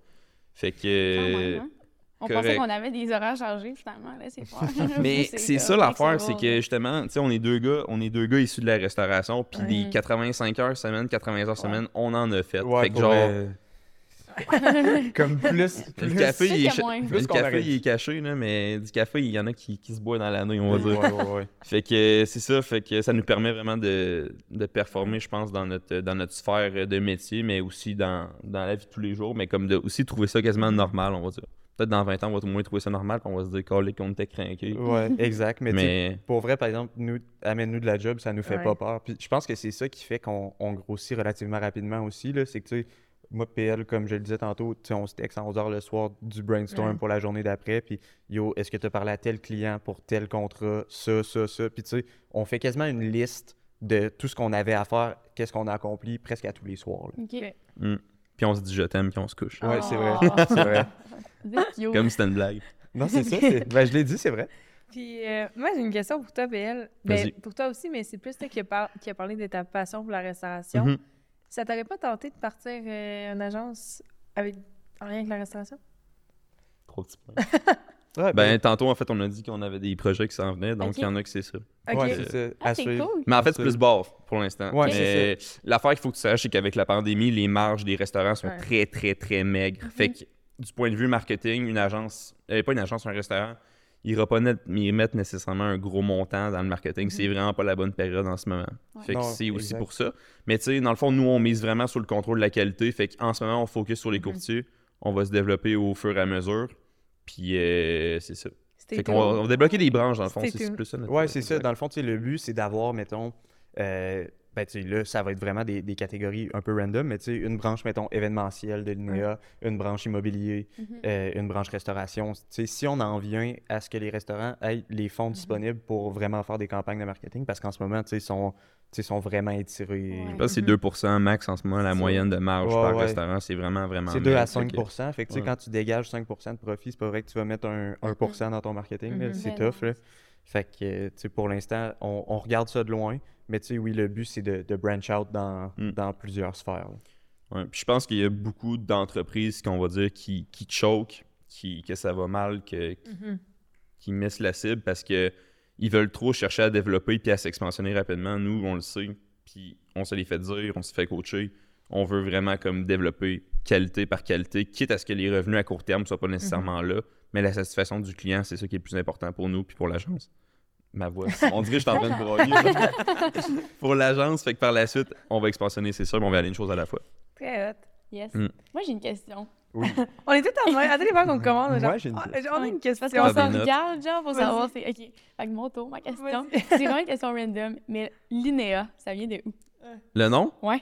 Fait que. Hein? On pensait qu'on avait des horaires chargés, finalement. Là, c'est. <laughs> Mais <laughs> c'est ça l'affaire, c'est que justement, tu sais, on est deux gars, on est deux gars issus de la restauration, puis des 85 heures semaine, 80 heures semaine, on en a fait. Ouais, fait que genre. <laughs> Comme plus. le café, il est, moins. le café, il est caché, là, mais du café, il y en a qui, qui se boivent dans l'année, on va dire. Ouais, ouais, ouais. <laughs> Fait que c'est ça, fait que ça nous permet vraiment de, de performer, je pense, dans notre, dans notre sphère de métier, mais aussi dans, dans la vie de tous les jours, mais comme de aussi trouver ça quasiment normal, on va dire. Peut-être dans 20 ans, on va au moins trouver ça normal, puis on va se dire qu'on était craqué. Ouais, <laughs> exact. Mais, tu sais, Mais pour vrai, par exemple, nous, amène-nous de la job, ça nous fait Ouais. pas peur. Puis je pense que c'est ça qui fait qu'on on grossit relativement rapidement aussi. là. C'est que, tu sais, moi, PL, comme je le disais tantôt, tu sais, on se texte à 11 h le soir du brainstorm Ouais. pour la journée d'après. Puis, yo, est-ce que tu as parlé à tel client pour tel contrat, ça, ça, ça? Puis, tu sais, on fait quasiment une liste de tout ce qu'on avait à faire, qu'est-ce qu'on a accompli presque à tous les soirs. là. OK. puis on se dit je t'aime, puis on se couche. Ouais, c'est vrai. Oh. c'est vrai. Vous êtes cute. Comme si c'était une blague. Non, c'est ça. c'est- <laughs> Ben, je l'ai dit, c'est vrai. Puis, euh, moi, j'ai une question pour toi, PL. Ben, pour toi aussi, mais c'est plus toi qui a, par- qui a parlé de ta passion pour la restauration. Mhm. Ça t'aurait pas tenté de partir euh, une agence avec en lien avec la restauration? Trop petit point. <laughs> Ouais, Ben, tantôt, en fait, on a dit qu'on avait des projets qui s'en venaient, donc il y en a que c'est ça. Ok. ouais, c'est ça. Ah, cool. Mais en fait, c'est plus bar pour l'instant. Ouais, Mais l'affaire qu'il faut que tu saches, c'est qu'avec la pandémie, les marges des restaurants sont Ouais. très, très, très maigres. Fait que du point de vue marketing, une agence, euh, pas une agence, un restaurant, il ira pas net, y mettre nécessairement un gros montant dans le marketing. C'est vraiment pas la bonne période en ce moment. Ouais. Fait que Non, c'est aussi exact. pour ça. Mais tu sais, dans le fond, nous, on mise vraiment sur le contrôle de la qualité. Fait qu'en ce moment, on focus sur les courtiers. On va se développer au fur et à mesure. Puis euh, c'est ça. Fait qu'on va, on va débloquer des branches, dans le fond. C'est plus ça. notre- Ouais, c'est ça. Dans le fond, tu sais, le but, c'est d'avoir, mettons, euh, ben, tu sais, là, ça va être vraiment des, des catégories un peu random, mais tu sais, une branche, mettons, événementielle de l'INEA, une branche immobilier, Mhm. euh, une branche restauration. Si on en vient à ce que les restaurants aient les fonds disponibles pour vraiment faire des campagnes de marketing, parce qu'en ce moment, tu sais, ils sont, tu sais, sont vraiment étirés. Ouais. Je pense que c'est 2% max en ce moment, la C'est- moyenne de marge Ouais, par ouais. restaurant. C'est vraiment, vraiment. C'est 2 à mince. 5 Fait que- Fait que, tu sais, Ouais. quand tu dégages 5 de profit, c'est pas vrai que tu vas mettre un 1 dans ton marketing. là. Mhm. C'est Ben tough. Là. Fait que, euh, tu sais, pour l'instant, on, on regarde ça de loin. Mais tu sais, oui, le but, c'est de, de branch out dans, Mm. dans plusieurs sphères. Ouais, puis je pense qu'il y a beaucoup d'entreprises qu'on va dire qui, qui choke, qui, que ça va mal, que, Mhm. qui missent la cible parce que ils veulent trop chercher à développer puis à s'expansionner rapidement. Nous, on le sait, puis on se les fait dire, on se fait coacher. On veut vraiment comme développer qualité par qualité, quitte à ce que les revenus à court terme soient pas nécessairement là, mais la satisfaction du client, c'est ça qui est le plus important pour nous puis pour l'agence. Ma voix, on dirait que je suis en train de broyer. <laughs> pour l'agence, fait que par la suite, on va expansionner, c'est sûr, mais on va aller une chose à la fois. Très hot. Yes. Mm. Moi, j'ai une question. <laughs> On est tous en même. Attendez, voir qu'on commande. genre, Moi, j'ai une ah, question. On a une question. Parce qu'on s'en notes. regarde, genre, pour savoir c'est. OK. Fait que mon tour, ma question. C'est vraiment une question random, mais l'INEA, ça vient de où? Le nom? Ouais.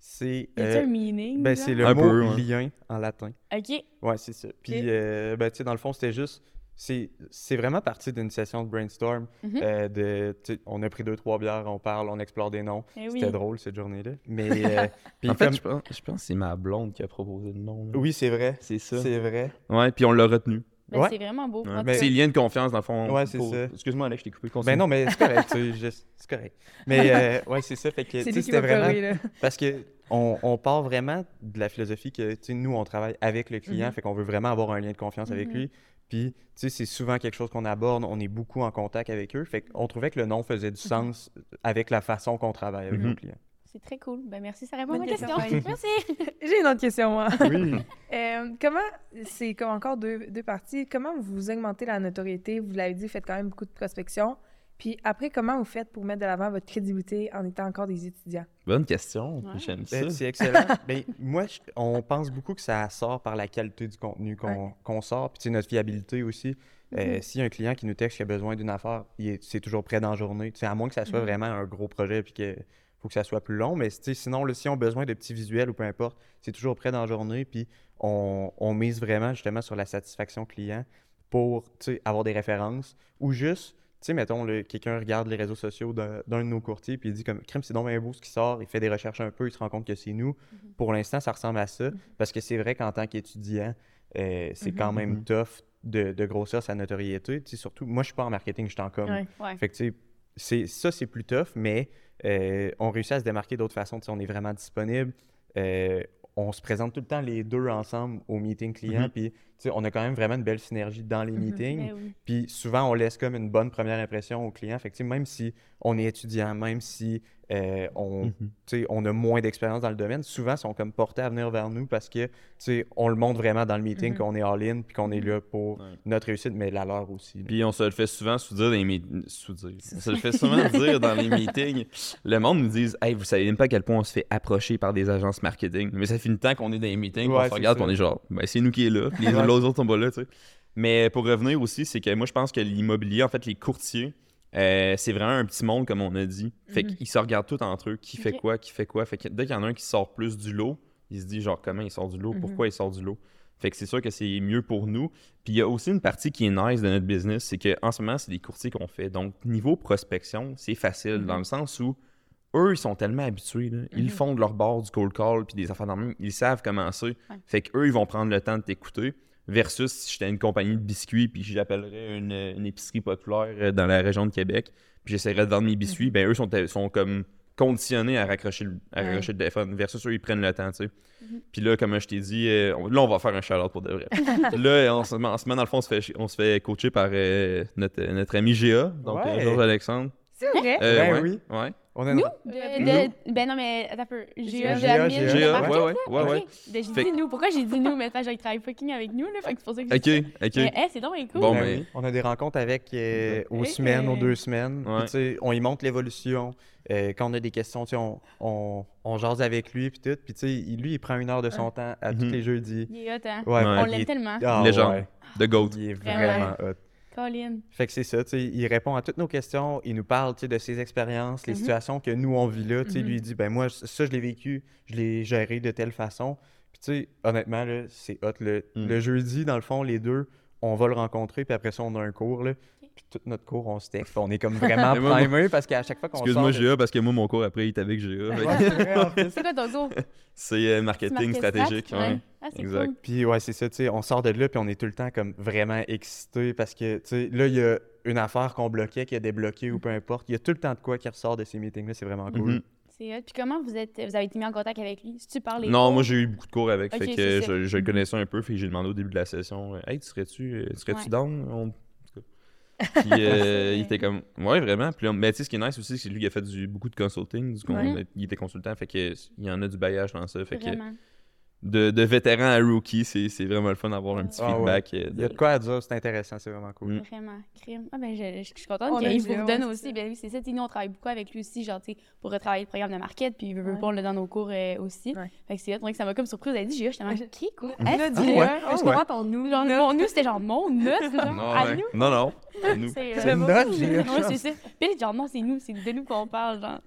C'est Y a-t-il euh, un meaning? ben, c'est le Un mot peu, ouais. lien en latin. OK. Ouais, c'est ça. Puis, euh, ben, tu sais, dans le fond, c'était juste. C'est c'est vraiment parti d'une session de brainstorm. Mhm. euh, de, on a pris deux, trois bières, on parle, on explore des noms. Eh oui. C'était drôle cette journée-là. Mais, <laughs> euh, puis en fait, comme- je pense, je pense que c'est ma blonde qui a proposé le nom. là. oui, c'est vrai. C'est ça. C'est vrai. Ouais, puis on l'a retenu. Ben, Ouais. C'est vraiment beau. Ouais. Mais- cas, C'est lien de confiance, dans le fond. Ouais, c'est pour- ça. Excuse-moi, Alex, je t'ai coupé. continue. Ben non, mais c'est correct. c'est correct. Mais <laughs> euh, ouais, c'est ça. Fait que, c'était vraiment. pleurer, là. Parce que on, on part vraiment de la philosophie que, nous, on travaille avec le client, Mhm. fait qu'on veut vraiment avoir un lien de confiance avec Mhm. lui. Puis, tu sais, c'est souvent quelque chose qu'on aborde, on est beaucoup en contact avec eux. Fait qu'on trouvait que le nom faisait du sens avec la façon qu'on travaille avec Mhm. nos clients. C'est très cool. Ben, merci, ça répond à ma question. question. Merci. <laughs> J'ai une autre question, moi. Oui. <laughs> Euh, comment, c'est comme encore deux, deux parties, comment vous augmentez la notoriété? Vous l'avez dit, vous faites quand même beaucoup de prospection. Puis après, comment vous faites pour mettre de l'avant votre crédibilité en étant encore des étudiants? Bonne question. Ouais. J'aime ça. Ben, c'est excellent. <laughs> Ben, moi, je- on pense beaucoup que ça sort par la qualité du contenu qu'on Ouais. qu'on sort, puis tu sais, notre fiabilité aussi. Euh, Mhm. S'il y a un client qui nous texte qui a besoin d'une affaire, il est- c'est toujours prêt dans la journée. Tu sais, à moins que ça soit Mhm. vraiment un gros projet puis que faut que ça soit plus long. Mais sinon, là, si on a besoin de petits visuels ou peu importe, c'est toujours prêt dans la journée. Puis on, on mise vraiment justement sur la satisfaction client pour avoir des références ou juste. Tu sais, mettons, quelqu'un regarde les réseaux sociaux d'un de nos courtiers puis il dit comme crime, c'est donc bien beau ce qui sort. Il fait des recherches un peu, il se rend compte que c'est nous. Pour l'instant, ça ressemble à ça parce que c'est vrai qu'en tant qu'étudiant, euh, c'est quand même Mhm. tough de, de grossir sa notoriété. Tu sais, surtout, moi, je suis pas en marketing, je suis en com. Ouais. Ouais. Fait que, tu sais, c'est- ça, c'est plus tough, mais euh, on réussit à se démarquer d'autres façons. Tu sais, on est vraiment disponible. Euh, on se présente tout le temps les deux ensemble au meeting client. Mhm. Puis, tu sais, on a quand même vraiment une belle synergie dans les Mhm. meetings. Ben oui. Puis souvent, on laisse comme une bonne première impression au client. Fait que, même si on est étudiant, même si euh, on, Mhm. tu sais, on a moins d'expérience dans le domaine, souvent, ils sont comme portés à venir vers nous parce que tu sais, on le montre vraiment dans le meeting Mhm. qu'on est all-in puis qu'on est là pour Ouais. notre réussite, mais la leur aussi. Puis on se le fait souvent sous-dire dans les meetings. Sous-dire. On se le fait souvent <laughs> dire dans les meetings. Le monde nous dit Hey, vous savez même pas à quel point on se fait approcher par des agences marketing. Mais ça fait une temps qu'on est dans les meetings, Ouais, on se regarde, on est genre Ben, c'est nous qui est là. <laughs> Les autres sont pas là, tu sais. Mais pour revenir aussi, c'est que moi, je pense que l'immobilier, en fait, les courtiers, euh, c'est vraiment un petit monde, comme on a dit. Fait Mhm. qu'ils se regardent tous entre eux. Qui fait quoi, qui fait quoi. Fait que dès qu'il y en a un qui sort plus du lot, il se dit genre comment il sort du lot, Mhm. pourquoi il sort du lot? Fait que c'est sûr que c'est mieux pour nous. Puis il y a aussi une partie qui est nice de notre business, c'est qu'en ce moment, c'est des courtiers qu'on fait. Donc, niveau prospection, c'est facile Mhm. dans le sens où eux, ils sont tellement habitués. là. Ils Mhm. font de leur bord du cold call puis des affaires dans le même. Ils savent comment c'est. Ouais. Fait qu'eux, ils vont prendre le temps de t'écouter. Versus si j'étais une compagnie de biscuits puis j'appellerais une, une épicerie populaire euh, dans la région de Québec puis j'essaierais de vendre mes biscuits, ben eux sont, sont comme conditionnés à raccrocher le, à Ouais. raccrocher le téléphone. Versus eux, ils prennent le temps, tu sais. Mhm. Puis là, comme je t'ai dit, euh, on- là, on va faire un shout-out pour de vrai. <laughs> là, en ce, moment, en ce moment, dans le fond, on se fait, on se fait coacher par euh, notre, notre ami Géa, donc Ouais. euh, Georges-Alexandre. C'est vrai? Euh, Ben ouais, oui. Ouais. On a une- De, de- ben non, mais attends un peu. GA, de GA, de GA, market, ouais, ouais, ouais, ouais. Ben, J'ai Fait dit nous. Pourquoi j'ai dit nous? Mais que j'ai travaillé fucking avec nous, là. Fait que c'est pour ça que j'ai Ok, dit ok. Mais, hey, c'est donc cool. Bon, Ben mais- oui. On a des rencontres avec euh, aux semaines, aux deux semaines. Puis, Ouais. tu sais, on y montre l'évolution. Euh, quand on a des questions, tu sais, on, on, on jase avec lui puis tout. Puis tu sais, lui, il prend une heure de son temps à tous Mhm. les jeudis. Il est hot, hein? Ouais, On l'aime est- tellement. Ah, Légende. ouais. The GOAT. Il est Vraiment. vraiment hot. Colin. Fait que c'est ça, tu sais, il répond à toutes nos questions, il nous parle, tu sais, de ses expériences, les Mhm. situations que nous on vit là, tu sais, Mhm. lui il dit ben moi ça je l'ai vécu, je l'ai géré de telle façon. Puis tu sais, honnêtement là, c'est hot le, Mm. le jeudi dans le fond les deux, on va le rencontrer puis après ça on a un cours là. Puis tout notre cours on se texte, on est comme vraiment <laughs> primé parce qu'à chaque fois qu'on Excuse-moi, GA, parce que moi, mon cours après, il est avec GA. C'est quoi ton cours? C'est euh, marketing stratégique. strat? Ouais. Ah, Exact. cool. Puis ouais, c'est ça, tu sais, on sort de là puis on est tout le temps comme vraiment excité parce que tu sais, là il y a une affaire qu'on bloquait qui a débloqué ou peu importe, il y a tout le temps de quoi qui ressort de ces meetings là, c'est vraiment cool. C'est hot. Puis comment vous êtes, vous avez été mis en contact avec lui? Si tu parles les Non, cours? moi j'ai eu beaucoup de cours avec, Ok, fait que je, je le connaissais un peu, fait que j'ai demandé au début de la session euh, Hey, tu serais-tu euh, tu serais-tu Ouais. down? On-. Puis euh, il était comme Ouais, vraiment. Puis là, mais tu sais, ce qui est nice aussi, c'est lui qui a fait du, beaucoup de consulting. Du coup, Ouais. on a- il était consultant, fait que il y en a du bailliage dans ça. Fait que de, de vétéran à rookie, c'est c'est vraiment le fun d'avoir un petit Ah ouais. feedback. euh, Il y a de- quoi à dire, c'est intéressant, c'est vraiment cool. Mm. Vraiment. Crime. Ah ben, je, je- je suis contente On qu'il vous donne aussi. c'est Ben oui, c'est ça. Nous, on travaille beaucoup avec lui aussi, genre, tu sais, pour retravailler le programme de market, puis il veut, Ouais. pas, on l'a dans nos cours euh, aussi. Ouais. Fait que c'est hot. Moi, ça m'a comme surprise. Elle a dit, j'ai j'étais Ouais. qui, quoi? Hein? a dit, Ah Ah je comprends ton nous. Genre, mon nous, c'était genre mon nous? non, non. À nous. C'est C'est euh, notre GA. Ouais, c'est ça. Puis genre, non, c'est nous, c'est de nous qu'on parle, genre.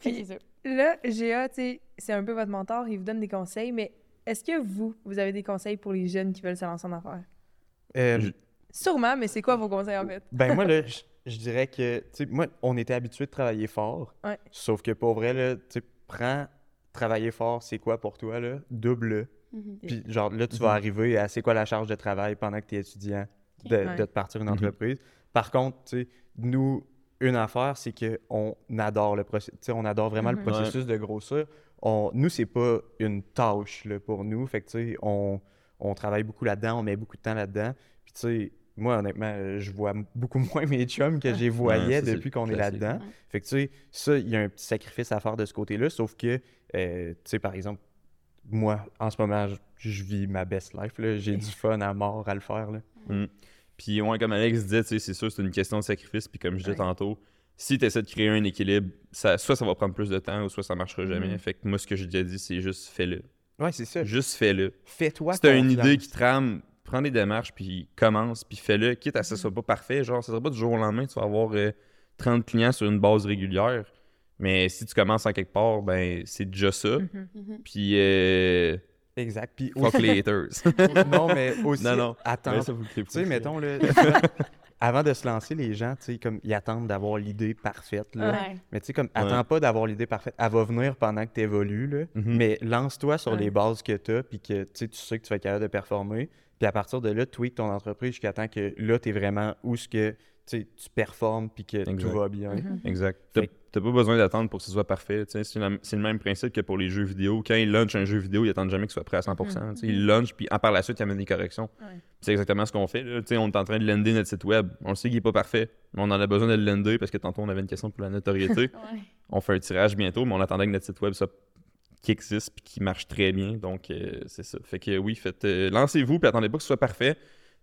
ça. Là, GA, tu sais, c'est un peu votre mentor, il vous donne des conseils, mais est-ce que vous, vous avez des conseils pour les jeunes qui veulent se lancer en affaires? Euh, Je- Sûrement, mais c'est quoi vos conseils en fait? ben moi, là, <laughs> je, je dirais que, tu sais, moi, on était habitué de travailler fort. Ouais. Sauf que pour vrai, là, tu sais, prends, travailler fort, c'est quoi pour toi, là? Double. Mhm. Puis genre, là, tu Mhm. vas arriver à c'est quoi la charge de travail pendant que tu es étudiant? De, Ouais. de te partir une Mhm. entreprise. Par contre, nous, une affaire, c'est qu'on adore le processus. On adore vraiment Mhm. le processus de grossir. On, nous, c'est pas une tâche là, pour nous. Fait que, on, on travaille beaucoup là-dedans, on met beaucoup de temps là-dedans. Puis, tu sais, moi, honnêtement, je vois beaucoup <laughs> moins mes chums que j'ai voyais ça, depuis qu'on est là-dedans. Ouais. Fait que, tu sais, ça, il y a un petit sacrifice à faire de ce côté-là. Sauf que, euh, tu sais, par exemple, moi, en ce moment, je, je vis ma best life. là. J'ai du fun à mort à le faire. Là. Mm. Puis, ouais, comme Alex disait, c'est sûr, c'est une question de sacrifice. Puis, comme je disais Ouais. tantôt, si tu essaies de créer un équilibre, ça, soit ça va prendre plus de temps, ou soit ça marchera jamais. Mhm. Fait que moi, ce que j'ai déjà dit, c'est juste fais-le. Ouais, c'est ça. Juste fais-le. Fais-toi Si t'as une idée qui trame, prends des démarches, puis commence, puis fais-le. Quitte à ce que ce soit pas parfait, genre, ça sera pas du jour au lendemain, tu vas avoir euh, 30 clients sur une base régulière. Mais si tu commences en quelque part, ben, c'est déjà ça. Mhm. Puis, euh, Exact. Puis fuck les haters. <laughs> non, mais aussi, Non, non. attends. Tu sais, mettons, là, <laughs> avant de se lancer, les gens, tu sais, comme, ils attendent d'avoir l'idée parfaite, là. Ouais. Mais tu sais, comme, attends pas d'avoir l'idée parfaite. Elle va venir pendant que tu évolues, là. Mhm. Mais lance-toi sur Ouais. les bases que tu as, puis que tu sais, tu sais que tu vas être capable de performer. Puis à partir de là, tweak ton entreprise jusqu'à temps que là, tu es vraiment où ce que tu performes, puis que Exact. tout va bien. Mhm. Exact. T'as Fait- t'as pas besoin d'attendre pour que ce soit parfait. tu sais, C'est le même principe que pour les jeux vidéo. Quand ils launchent un jeu vidéo, ils attendent jamais qu'il soit prêt à 100%. tu sais, Ils launchent, puis en par la suite, ils amènent des corrections. Ouais. C'est exactement ce qu'on fait. là. Tu sais, On est en train de lander notre site web. On le sait qu'il est pas parfait, mais on en a besoin de le lander parce que tantôt, on avait une question pour la notoriété. <laughs> Ouais. on fait un tirage bientôt, mais on attendait que notre site web soit qui existe puis qui marche très bien. Donc, euh, c'est ça. Fait que oui, faites, euh, lancez-vous, puis attendez pas que ce soit parfait.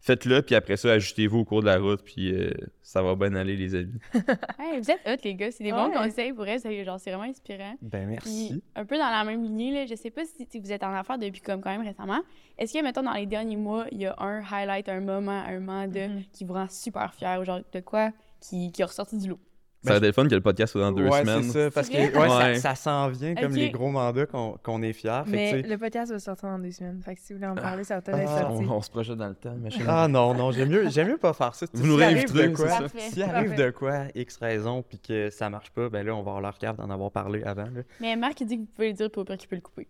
Faites-le, puis après ça, ajustez-vous au cours de la route, puis euh, ça va bien aller, les amis. <laughs> Hey, vous êtes hot, les gars. C'est des bons Ouais. conseils pour elle. C'est genre, c'est vraiment inspirant. Ben Puis, merci. un peu dans la même lignée, là, je sais pas si, si vous êtes en affaires depuis comme quand même récemment. Est-ce que, mettons, dans les derniers mois, il y a un highlight, un moment, un moment de, Mhm. qui vous rend super fier ou genre de quoi qui, qui est ressorti du lot? Ça aurait été le fun que le podcast soit dans deux ouais, semaines. c'est ça. Parce que ouais, ça, s'en vient comme les gros mandats qu'on est fiers. Fait que, Mais le podcast va sortir dans deux semaines. Fait que si vous voulez en parler, ça va peut-être être Ah. On, on se projette dans le temps, machin. Ah non, non, j'aime mieux, j'aime mieux pas faire ça. Vous nous arrive réinviterez, de quoi. S'il arrive de quoi, X raison, puis que ça marche pas, ben là, on va avoir leur cave d'en avoir parlé avant. là. Mais Marc, il dit que vous pouvez le dire, au pire, qu'il peut le couper.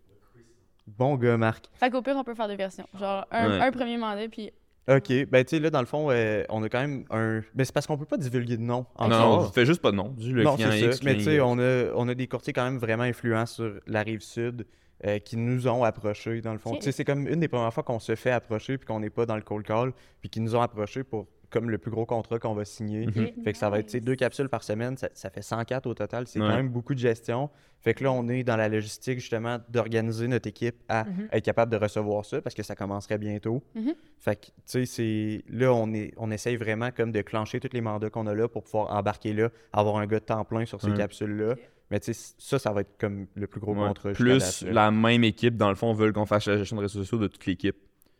Bon gars, Marc. Fait qu'au pire, on peut faire deux versions. Genre, un, Ouais. un premier mandat, puis. OK, ben tu sais, là, dans le fond, euh, on a quand même un... Mais c'est parce qu'on peut pas divulguer de nom Non, encore. non, fais juste pas de nom. Dis le non, client c'est X. ça. Mais tu sais, on a, on a des courtiers quand même vraiment influents sur la rive sud euh, qui nous ont approchés, dans le fond. Tu sais, c'est comme une des premières fois qu'on se fait approcher puis qu'on n'est pas dans le cold call, puis qui nous ont approchés pour comme le plus gros contrat qu'on va signer. Mhm. Fait que ça va être deux capsules par semaine, ça, ça fait 104 au total. C'est Ouais. quand même beaucoup de gestion. Fait que là, on est dans la logistique justement d'organiser notre équipe à Mhm. être capable de recevoir ça parce que ça commencerait bientôt. Mhm. Fait que, tu sais, c'est. Là, on, est, on essaye vraiment comme de clencher tous les mandats qu'on a là pour pouvoir embarquer là, avoir un gars de temps plein sur ces Ouais. capsules-là. Mais tu sais, ça, ça va être comme le plus gros Ouais. contrat. Plus la même équipe, dans le fond, veulent qu'on fasse la gestion de réseaux sociaux de toute l'équipe.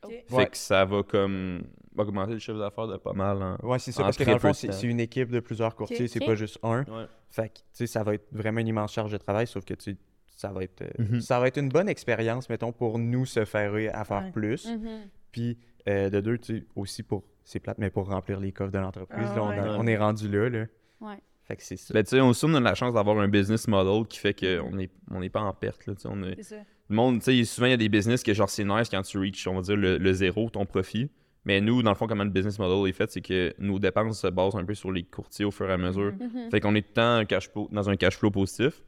Fait Ouais. que ça va comme augmenter le chiffre d'affaires de pas mal. hein. Ouais, c'est ça, en parce que dans le peu fond, c'est c'est une équipe de plusieurs courtiers, c'est Ok. pas juste un. Ouais. Fait que, tu sais, ça va être vraiment une immense charge de travail, sauf que, tu ça va être, euh, Mhm. ça va être une bonne expérience, mettons, pour nous se faire à faire Ouais. plus. Mhm. Puis, euh, de deux, tu sais, aussi pour, c'est plate, mais pour remplir les coffres de l'entreprise, Ah on, est rendu là, là. Ouais. Fait que c'est ça. Ben, tu sais, on aussi on a la chance d'avoir un business model qui fait qu'on n'est on n'est pas en perte. Là, tu sais, on est- C'est ça. Le monde, tu sais, souvent, il y a des business que genre, c'est nice quand tu reach, on va dire, le, le zéro, ton profit. Mais nous, dans le fond, comment le business model est fait, c'est que nos dépenses se basent un peu sur les courtiers au fur et à mesure. Mhm. Fait qu'on est tout le temps un cash flow- dans un cash flow positif.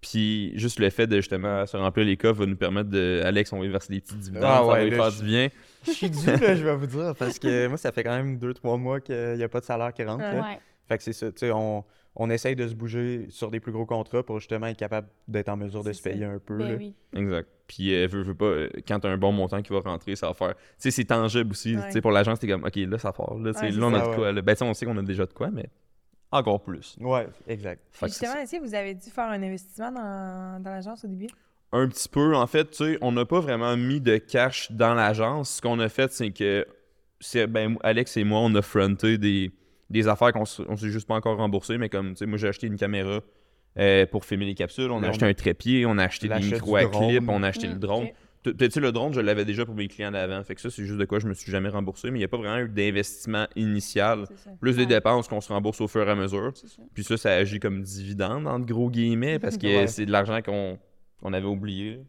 Puis juste le fait de justement se remplir les coffres va nous permettre de. Alex, on va lui verser des petits dividendes, Ah ça va lui faire je- du bien. Je suis dû, là, je vais vous dire, parce que moi, ça fait quand même 2-3 mois qu'il n'y a pas de salaire qui rentre. Ouais. Fait que c'est ça, tu sais, on, on essaye de se bouger sur des plus gros contrats pour justement être capable d'être en mesure de se payer ça. un peu. Ben là. oui. Exact. Puis, euh, veux, veux pas, euh, quand t'as un bon montant qui va rentrer, ça va faire. Tu sais, c'est tangible aussi. Ouais. Tu sais, pour l'agence, t'es comme, OK, là, ça part. Là, Ouais, c'est là on a ça, de ouais. quoi. là. Ben, tu sais, on sait qu'on a déjà de quoi, mais encore plus. Ouais, exact. Fait que c'est Justement, est-ce que vous avez dû faire un investissement dans, dans l'agence au début? Un petit peu. En fait, tu sais, on n'a pas vraiment mis de cash dans l'agence. Ce qu'on a fait, c'est que c'est ben, Alex et moi, on a fronté des, des affaires qu'on on s'est juste pas encore remboursé, mais comme, tu sais, moi, j'ai acheté une caméra euh, pour filmer les capsules, on a acheté un trépied, on a acheté des micros à clip, on a acheté le Mm, drone. ok. Tu sais, le drone, je l'avais déjà pour mes clients d'avant. Fait que ça, c'est juste de quoi je me suis jamais remboursé, mais il n'y a pas vraiment eu d'investissement initial. Plus des Ouais. dépenses qu'on se rembourse au fur et à mesure. Ça. Puis ça, ça agit comme dividende, entre gros guillemets, <laughs> parce que Ouais. c'est de l'argent qu'on qu'on avait oublié.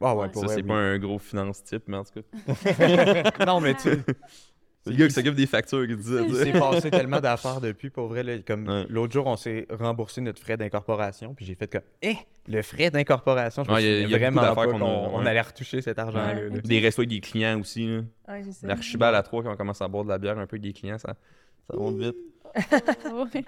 Ah ouais, pour Ça, c'est oui. pas un gros finance type, mais en tout cas. <laughs> non, mais tu sais, <laughs> C'est le gars qui s'occupe des factures qui disait. il s'est passé <laughs> tellement d'affaires depuis, pour vrai. là, comme Ouais. l'autre jour, on s'est remboursé notre frais d'incorporation, puis j'ai fait comme, eh, le frais d'incorporation, je me Ouais, y a- y vraiment pas qu'on on ouais. allait retoucher cet argent-là. Là. Des restos avec des clients aussi. là. L'archibald à 3, quand on commence à boire de la bière un peu avec des clients, ça, ça monte vite. <laughs>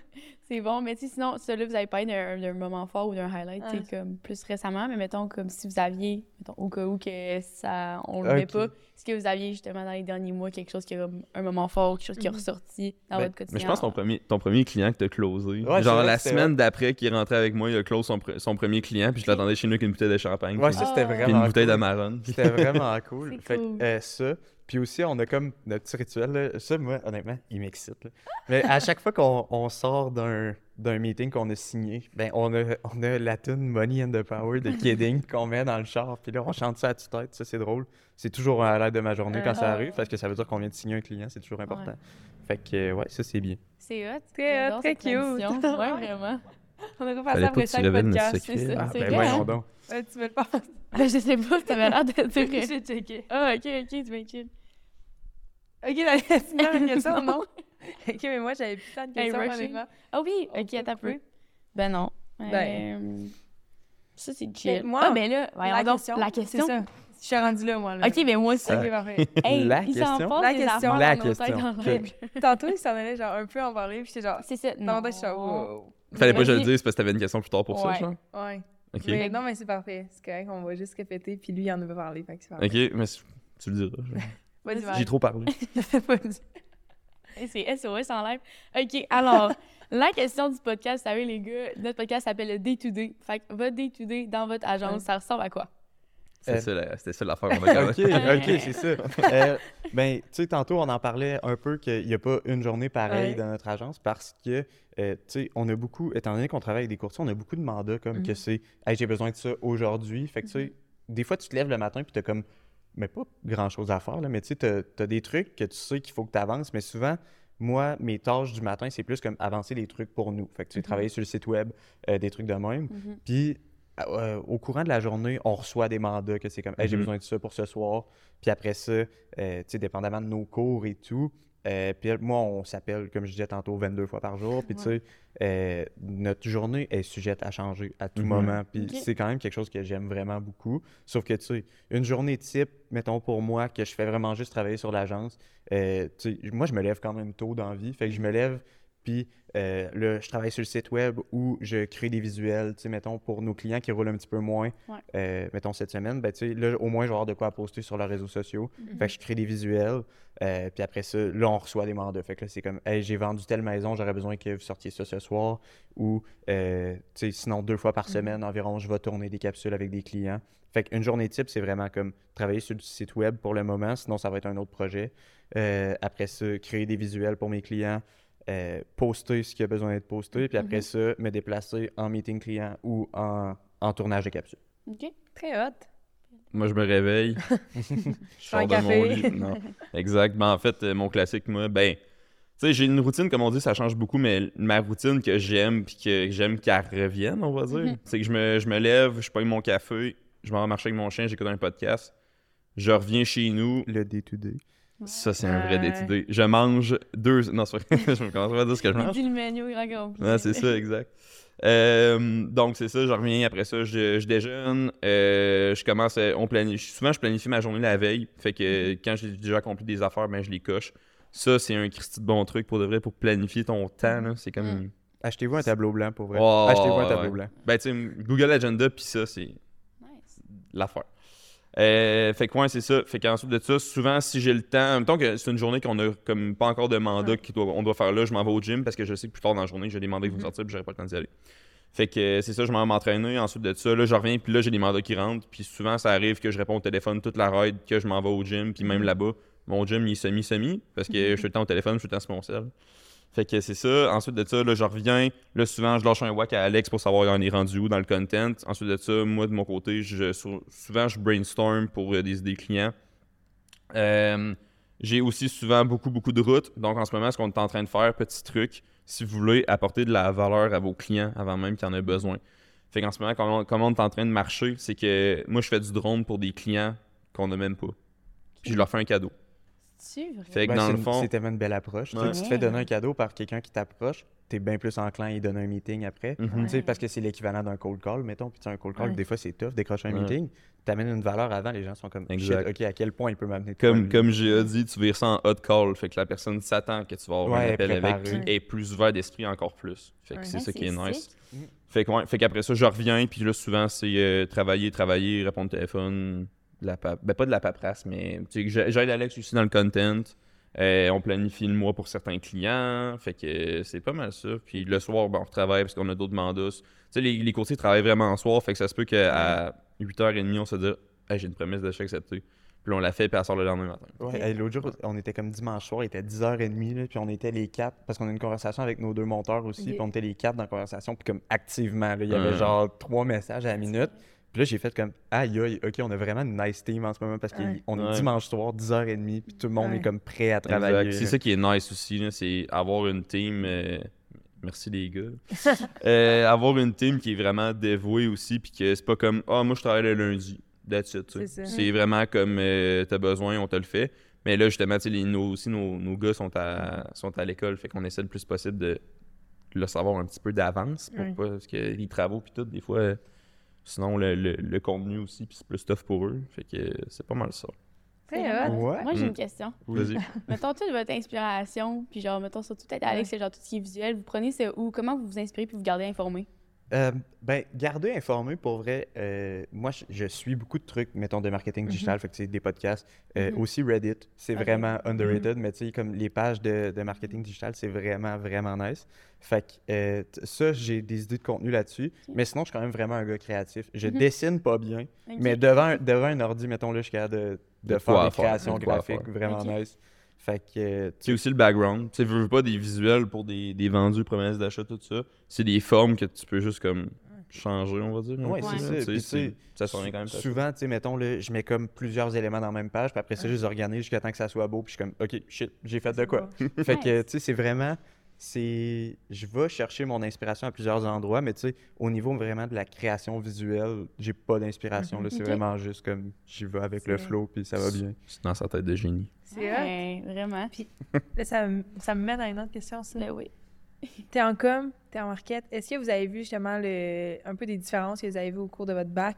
C'est bon, mais tu sinon, ça là, vous avez parlé d'un d'un moment fort ou d'un highlight, Ouais. comme plus récemment, mais mettons, comme si vous aviez, mettons, au cas où que ça, on le met Ok. pas, est-ce que vous aviez justement dans les derniers mois quelque chose qui a comme un moment fort, quelque chose qui est Mhm. ressorti dans Ben, votre quotidien? Mais je pense que ton premier, ton premier client que t'as closé. Ouais, genre vrai la semaine d'après qu'il est rentré avec moi, il a close son, pre- son premier client, puis je l'attendais chez nous avec une bouteille de champagne. Ouais, puis, ça, c'était Ah. puis vraiment une bouteille cool. d'Amarone. C'était vraiment <laughs> cool. C'est fait que, euh, ça. Puis aussi, on a comme notre petit rituel. là. Ça, moi, honnêtement, il m'excite. <laughs> Mais à chaque fois qu'on on sort d'un d'un meeting qu'on a signé, ben on a, on a la tune Money and the Power de Kidding <laughs> qu'on met dans le char. Puis là, on chante ça à tue-tête. Ça, c'est drôle. C'est toujours à l'aide de ma journée quand ça Ah. arrive parce que ça veut dire qu'on vient de signer un client. C'est toujours important. Fait que, euh, ouais, ça, c'est bien. C'est hot. Très hot, très cute. <laughs> Ouais, vraiment. On aurait passé pas après chaque podcast. C'est ça. Ah, c'est ben vrai, voyons donc. <laughs> Ouais, tu veux le faire? Ben, je sais pas, t'avais l'air de dire. <laughs> J'ai checké. Ah, ok, ok, tu chill. Ok, la sinon, <laughs> question, non? Ok, mais moi, j'avais plus tant de Hey, questions, honnêtement. Ah oui, On ok, attends un peu. Ben non. Ben. Euh, Ça, c'est chill. moi, ah, ben là, voyons la donc, question. la question. C'est ça. Je suis rendue là, moi. Là. Ok, ben moi aussi. Ok, parfait. Hey, La question? La des question. La dans question. Tantôt, il s'en allait genre un peu en parler, puis j'étais genre. C'est ça. Non, tête, je suis genre, wow. Fallait pas que je le dise parce que t'avais une question plus tard pour ça, Ouais. genre. Ouais. Ok. Mais non, mais c'est parfait. C'est correct, on va juste répéter, puis lui, il en a pas parlé, fait que c'est parfait. Ok, mais tu le diras. <laughs> Vas-y, J'ai trop parlé. <laughs> C'est SOS en live. OK, alors, <laughs> la question du podcast, vous savez, les gars, notre podcast s'appelle le Day-to-Day. Fait que votre Day-to-Day dans votre agence, Ouais. ça ressemble à quoi? C'était Euh, ça la- c'était ça l'affaire. on a ok, ok, <laughs> c'est ça. Euh, ben, tu sais, tantôt, on en parlait un peu qu'il n'y a pas une journée pareille Ouais. dans notre agence parce que, euh, tu sais, on a beaucoup, étant donné qu'on travaille avec des courtiers, on a beaucoup de mandats comme que Mhm. c'est, hey, j'ai besoin de ça aujourd'hui. Fait que, tu sais, des fois, tu te lèves le matin puis tu as comme, mais pas grand chose à faire, là, mais tu sais, tu as, des trucs que tu sais qu'il faut que tu avances, mais souvent, moi, mes tâches du matin, c'est plus comme avancer des trucs pour nous. Fait que tu sais, Mhm. travailler sur le site web, euh, des trucs de même. Mhm. Puis euh, au courant de la journée, on reçoit des mandats que c'est comme Hey, j'ai Mhm. besoin de ça pour ce soir. Puis après ça, euh, tu sais, dépendamment de nos cours et tout, Euh, puis moi, on s'appelle, comme je disais tantôt, 22 fois par jour. Puis tu sais, euh, notre journée est sujette à changer à tout Mhm. moment. Puis c'est quand même quelque chose que j'aime vraiment beaucoup. Sauf que, tu sais, une journée type, mettons pour moi, que je fais vraiment juste travailler sur l'agence, euh, tu sais, moi, je me lève quand même tôt dans la vie. Fait que je me lève, puis euh, là, je travaille sur le site web où je crée des visuels, tu sais, mettons, pour nos clients qui roulent un petit peu moins, Ouais. euh, mettons cette semaine, ben, tu sais, là, au moins, je vais avoir de quoi poster sur leurs réseaux sociaux. Mhm. Fait que je crée des visuels, euh, puis après ça, là, on reçoit des mandats. Fait que là, c'est comme, hey, j'ai vendu telle maison, j'aurais besoin que vous sortiez ça ce soir. Ou, tu sais, sinon, deux fois par semaine environ, je vais tourner des capsules avec des clients. Fait qu'une journée type, c'est vraiment comme travailler sur le site web pour le moment, sinon, ça va être un autre projet. Après ça, créer des visuels pour mes clients, euh, poster ce qui a besoin d'être posté, puis après ça, me déplacer en meeting client ou en, en tournage de capsules. OK. Très hot. Moi, je me réveille. <laughs> je sors un de mon café. lit. Non. Exact. Ben, en fait, euh, mon classique, moi, ben, tu sais, j'ai une routine, comme on dit, ça change beaucoup, mais ma routine que j'aime, puis que j'aime qu'elle revienne, on va dire, Mhm. c'est que je me, je me lève, je prends mon café, je m'en vais marcher avec mon chien, j'écoute un podcast, je reviens chez nous. Le day-to-day. Ça, c'est un vrai décidé. Je mange deux. Non, c'est vrai. <laughs> je commence pas à dire ce que je Il mange. le menu grand. Ouais, c'est ça, exact. Euh, donc, c'est ça, je reviens. Après ça, je, je déjeune. euh, je commence. à- on planifie, souvent, je planifie ma journée la veille. Fait que Mm-hmm. quand j'ai déjà accompli des affaires, ben, je les coche. Ça, c'est un Christy de bon truc pour de vrai, pour planifier ton temps. là. C'est comme. Mm. Achetez-vous un tableau blanc pour vrai. Oh, Achetez-vous un tableau ouais. blanc. Ben, tu sais, Google Agenda, puis ça, c'est Nice. l'affaire. Euh, fait que ouais, c'est ça. Fait qu'ensuite de ça, souvent, si j'ai le temps, mettons que c'est une journée qu'on a comme pas encore de mandat Ouais. qu'on doit, faire là, je m'en vais au gym parce que je sais que plus tard dans la journée, j'ai des mandats qui vont Mhm. sortir puis j'aurai pas le temps d'y aller. Fait que c'est ça, je m'en vais m'entraîner. Ensuite de ça, là, je reviens puis là, j'ai des mandats qui rentrent. Puis souvent, ça arrive que je réponds au téléphone toute la ride, que je m'en vais au gym. Puis même là-bas, mon gym, il est semi-semi parce que je suis le temps au téléphone, je suis le temps sur mon. Fait que c'est ça. Ensuite de ça, là, je reviens. Là, souvent, je lâche un whack à Alex pour savoir on est rendu où dans le content. Ensuite de ça, moi, de mon côté, souvent, je brainstorm pour euh, des idées clients. Euh, j'ai aussi souvent beaucoup, beaucoup de routes. Donc, en ce moment, ce qu'on est en train de faire, petit truc, si vous voulez apporter de la valeur à vos clients avant même qu'ils en aient besoin. Fait qu'en ce moment, comment, comment on est en train de marcher, c'est que moi, je fais du drone pour des clients qu'on n'a même pas. Puis je leur fais un cadeau. C'est vrai? Fait que Ben, dans le une- fond- C'est tellement une belle approche. Tu sais, Ouais. Tu te fais donner un cadeau par quelqu'un qui t'approche, t'es bien plus enclin à y donner un meeting après. Mhm. Tu sais, Parce que c'est l'équivalent d'un cold call, mettons. Puis un cold call, Ouais. des fois, c'est tough, décrocher un Ouais. meeting. T'amènes une valeur avant, les gens sont comme, Exact. OK, à quel point il peut m'amener Comme, comme j'ai dit, tu vires ça en hot call. Fait que la personne s'attend que tu vas avoir Ouais, un appel avec qui est plus ouvert d'esprit encore plus. Fait que Ouais. c'est Ouais, ça qui est nice. sick. Fait que ouais, fait qu'après ça, je reviens, puis là, souvent, c'est euh, travailler, travailler, répondre au téléphone, de la pap- ben pas de la paperasse, mais tu sais, j'ai- j'aide Alex aussi dans le content. Euh, on planifie le mois pour certains clients, fait que c'est pas mal ça. Puis le soir, ben, on retravaille parce qu'on a d'autres mandats. Tu sais, les, les courtiers travaillent vraiment en soir, fait que ça se peut qu'à 8h30, on se dit hey, j'ai une promesse d'achat acceptée. Puis là, on la fait, puis elle sort le lendemain matin. Ouais, l'autre jour, on était comme dimanche soir, il était 10h30, là, puis on était les quatre, parce qu'on a une conversation avec nos deux monteurs aussi, puis on était les quatre dans la conversation, puis comme activement, là, il y avait genre trois messages à la minute. Puis là, j'ai fait comme, aïe, aïe, ok, on a vraiment une nice team en ce moment, parce qu'on Ouais. est Ouais. dimanche soir, 10h30, puis tout le monde Ouais. est comme prêt à travailler. Exact. C'est ça qui est nice aussi, là, c'est avoir une team. euh, Merci les gars. <laughs> Euh, avoir une team qui est vraiment dévouée aussi, puis que c'est pas comme Ah, moi je travaille le lundi. That's it. C'est vraiment comme euh, t'as besoin, on te le fait. Mais là, justement, tu sais, les- nos, aussi, nos, nos gars sont à, sont à l'école, fait qu'on essaie le plus possible de le savoir un petit peu d'avance. Pour pas, parce que les travaux, puis tout, des fois, euh, sinon le, le- le contenu aussi, puis c'est plus tough pour eux. Fait que c'est pas mal ça. Ouais. Moi, j'ai Mm. une question. Vas-y. <laughs> mettons toute votre inspiration, puis genre, mettons surtout peut-être Alex, c'est genre tout ce qui est visuel. Vous prenez ça où? Comment vous vous inspirez puis vous gardez informé? Euh, ben, garder informé, pour vrai, euh, moi, je, je suis beaucoup de trucs, mettons, de marketing digital, fait que des podcasts. Euh, Mhm. Aussi Reddit, c'est vraiment underrated, mais tu sais, comme les pages de, de marketing digital, c'est vraiment, vraiment nice. Fait que euh, ça, j'ai des idées de contenu là-dessus, mais sinon, je suis quand même vraiment un gars créatif. Je Mhm. dessine pas bien, mais devant, un- devant un ordi, mettons, là, je suis capable de, de De faire des créations graphiques vraiment nice. Fait que, euh, tu C'est aussi le background. Tu veux veux pas des visuels pour des, des vendus, promesses d'achat, tout ça. C'est des formes que tu peux juste comme changer, on va dire. Ouais, peu, c'est ça. Tu sais, Puis, c'est- tu sais, ça quand même. Souvent, tu sais, mettons, là, je mets comme plusieurs éléments dans la même page, puis après ça, je les organise jusqu'à temps que ça soit beau, puis je suis comme, OK, shit, j'ai fait de quoi. fait que, tu sais, c'est vraiment c'est. Je vais chercher mon inspiration à plusieurs endroits, mais tu sais, au niveau vraiment de la création visuelle, j'ai pas d'inspiration. là. C'est vraiment juste comme j'y vais avec le flow, puis ça va bien. C'est dans sa tête de génie. C'est Ouais, vraiment. Là, ça, me- ça me met dans une autre question, ça. Ben oui. <laughs> T'es en com, t'es en market. Est-ce que vous avez vu justement le, un peu des différences que vous avez vues au cours de votre bac?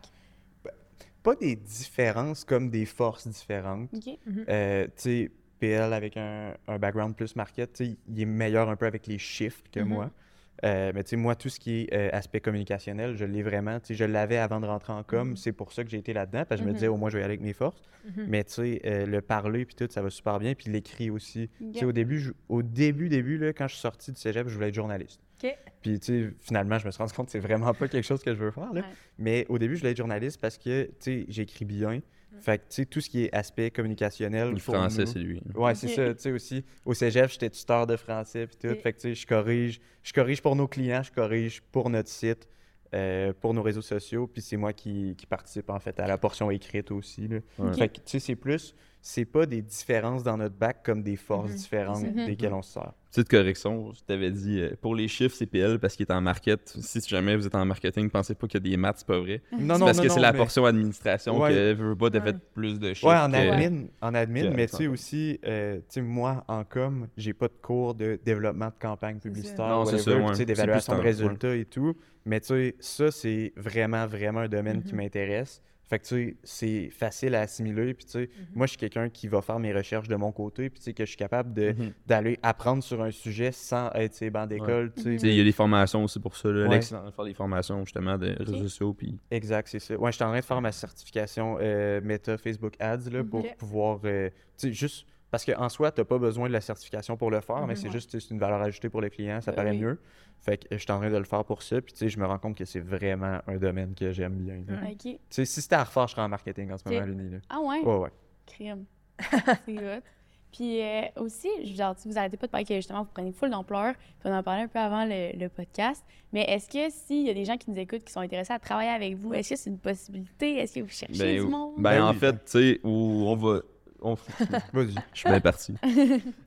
Pas des différences comme des forces différentes. OK. Euh, tu sais, PL avec un, un background plus market, il est meilleur un peu avec les chiffres que Mhm. moi. Euh, mais tu sais, moi, tout ce qui est euh, aspect communicationnel, je l'ai vraiment. Tu sais, je l'avais avant de rentrer en com. Mhm. C'est pour ça que j'ai été là-dedans, parce que je me Mhm. disais, au moins, je vais y aller avec mes forces. Mais tu sais, euh, le parler, puis tout, ça va super bien. Puis l'écrit aussi. Tu sais, au début, je- au début, début, là, quand je suis sorti du cégep, je voulais être journaliste. Puis, tu sais, finalement, je me suis rendu compte que c'est vraiment pas quelque chose que je veux faire. là. Ouais. Mais au début, je voulais être journaliste parce que, tu sais, j'écris bien. Fait que, tu sais, tout ce qui est aspect communicationnel. Le français, c'est lui. Ouais, c'est ça. Tu sais, aussi, au cégep, j'étais tuteur de français puis tout. Fait que, tu sais, je corrige. Je corrige pour nos clients, je corrige pour notre site, euh, pour nos réseaux sociaux. Puis c'est moi qui, qui participe, en fait, à la portion écrite aussi. Là. Ouais. Fait que, tu sais, c'est plus... C'est pas des différences dans notre bac comme des forces Mhm. différentes Mhm. desquelles on se sert. Petite correction, je t'avais dit, euh, pour les chiffres, c'est PL parce qu'il est en market. Si jamais vous êtes en marketing, pensez pas qu'il y a des maths, c'est pas vrai. Non, non, parce non, que c'est la mais- portion administration Ouais. que veut pas de Ouais. plus de chiffres. Ouais, en que- admin, en admin que- mais tu sais aussi, euh, tu moi, en com, j'ai pas de cours de développement de campagne publicitaire, ouais. tu sais, C'est d'évaluation de résultats et tout. Mais tu sais, ça, c'est vraiment, vraiment un domaine qui Mhm. m'intéresse. Fait que tu sais, c'est facile à assimiler. Puis tu sais, moi, je suis quelqu'un qui va faire mes recherches de mon côté, puis tu sais, que je suis capable de- Mhm. d'aller apprendre sur un sujet sans être ces bancs d'école, tu sais. Tu sais, Il y a des formations aussi pour ça. là. Ouais. Alex est en train de faire des formations justement de réseaux sociaux. Puis... Exact, c'est ça. Ouais, je suis en train de faire ma certification euh, Meta Facebook Ads là, pour pouvoir. euh, tu sais, juste. Parce qu'en soi, tu n'as pas besoin de la certification pour le faire, mais Mhm. c'est Ouais. juste c'est une valeur ajoutée pour les clients, ça Ben paraît oui. mieux. Fait que je suis en train de le faire pour ça, puis tu sais, je me rends compte que c'est vraiment un domaine que j'aime bien. Tu sais, si c'était à refaire, je serais en marketing en ce moment l'Uni. là. Ah ouais? Ouais, ouais. Crime. <laughs> c'est hot. Puis euh, aussi, genre, si vous arrêtez pas de parler que justement vous prenez full d'ampleur, puis on en parlait un peu avant le, le podcast, mais est-ce que s'il y a des gens qui nous écoutent qui sont intéressés à travailler avec vous, est-ce que c'est une possibilité? Est-ce que vous cherchez Ben, du monde? ben, Ben en oui. fait, tu sais, où on va. On- <laughs> Vas-y. Je suis bien parti. <laughs>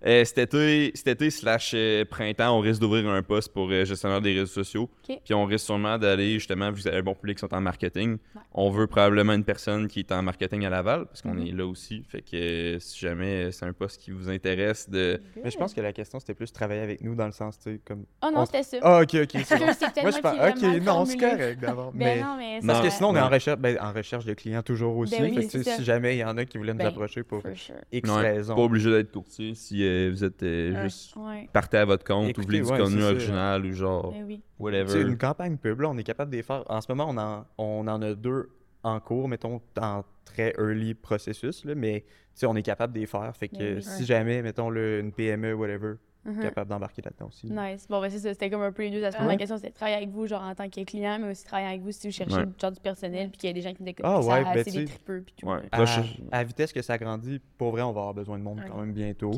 Euh, cet, été, cet été slash euh, printemps, on risque d'ouvrir un poste pour euh, gestionnaire des réseaux sociaux. Puis on risque sûrement d'aller, justement, vu que vous avez un bon public qui sont en marketing, Ouais. on veut probablement une personne qui est en marketing à Laval, parce qu'on Mhm. est là aussi. Fait que euh, si jamais euh, c'est un poste qui vous intéresse de... Mais je pense que la question, c'était plus travailler avec nous dans le sens, tu sais, comme. Oh non, on- c'était ça. Ah, ok, ok, c'est <laughs> Moi, je pense. Ok, non, c'est correct d'abord. Ben mais. non, mais Non. Parce que sinon, on est en Ouais. recherche, ben, en recherche de clients toujours aussi. Ben oui, Fait que, si jamais il y en a qui voulaient nous approcher pour Sure. X raisons. Pas obligé d'être courtier si euh, vous êtes euh, Ouais. juste... Ouais. Partez à votre compte, Écoutez, ou voulez du ouais, contenu c'est ça. original ou genre Ben oui. Whatever. une campagne pub, là, on est capable de les faire. En ce moment, on en, on en a deux en cours, mettons, en très early processus, là, mais tu sais, on est capable de les faire. Fait que oui. si jamais, mettons, le, une PME, whatever, Mhm. capable d'embarquer là-dedans aussi. Nice. Bon, ben c'est ça. C'était comme un peu les deux aspects de ma question. C'était de travailler avec vous, genre en tant que client, mais aussi travailler avec vous si vous cherchez Ouais. genre du personnel, puis qu'il y a des gens qui nous. Ah puis ouais, ça, ben, c'est des tripeux, puis tout. Ouais. À, à vitesse que ça grandit, pour vrai, on va avoir besoin de monde Ouais. quand même bientôt.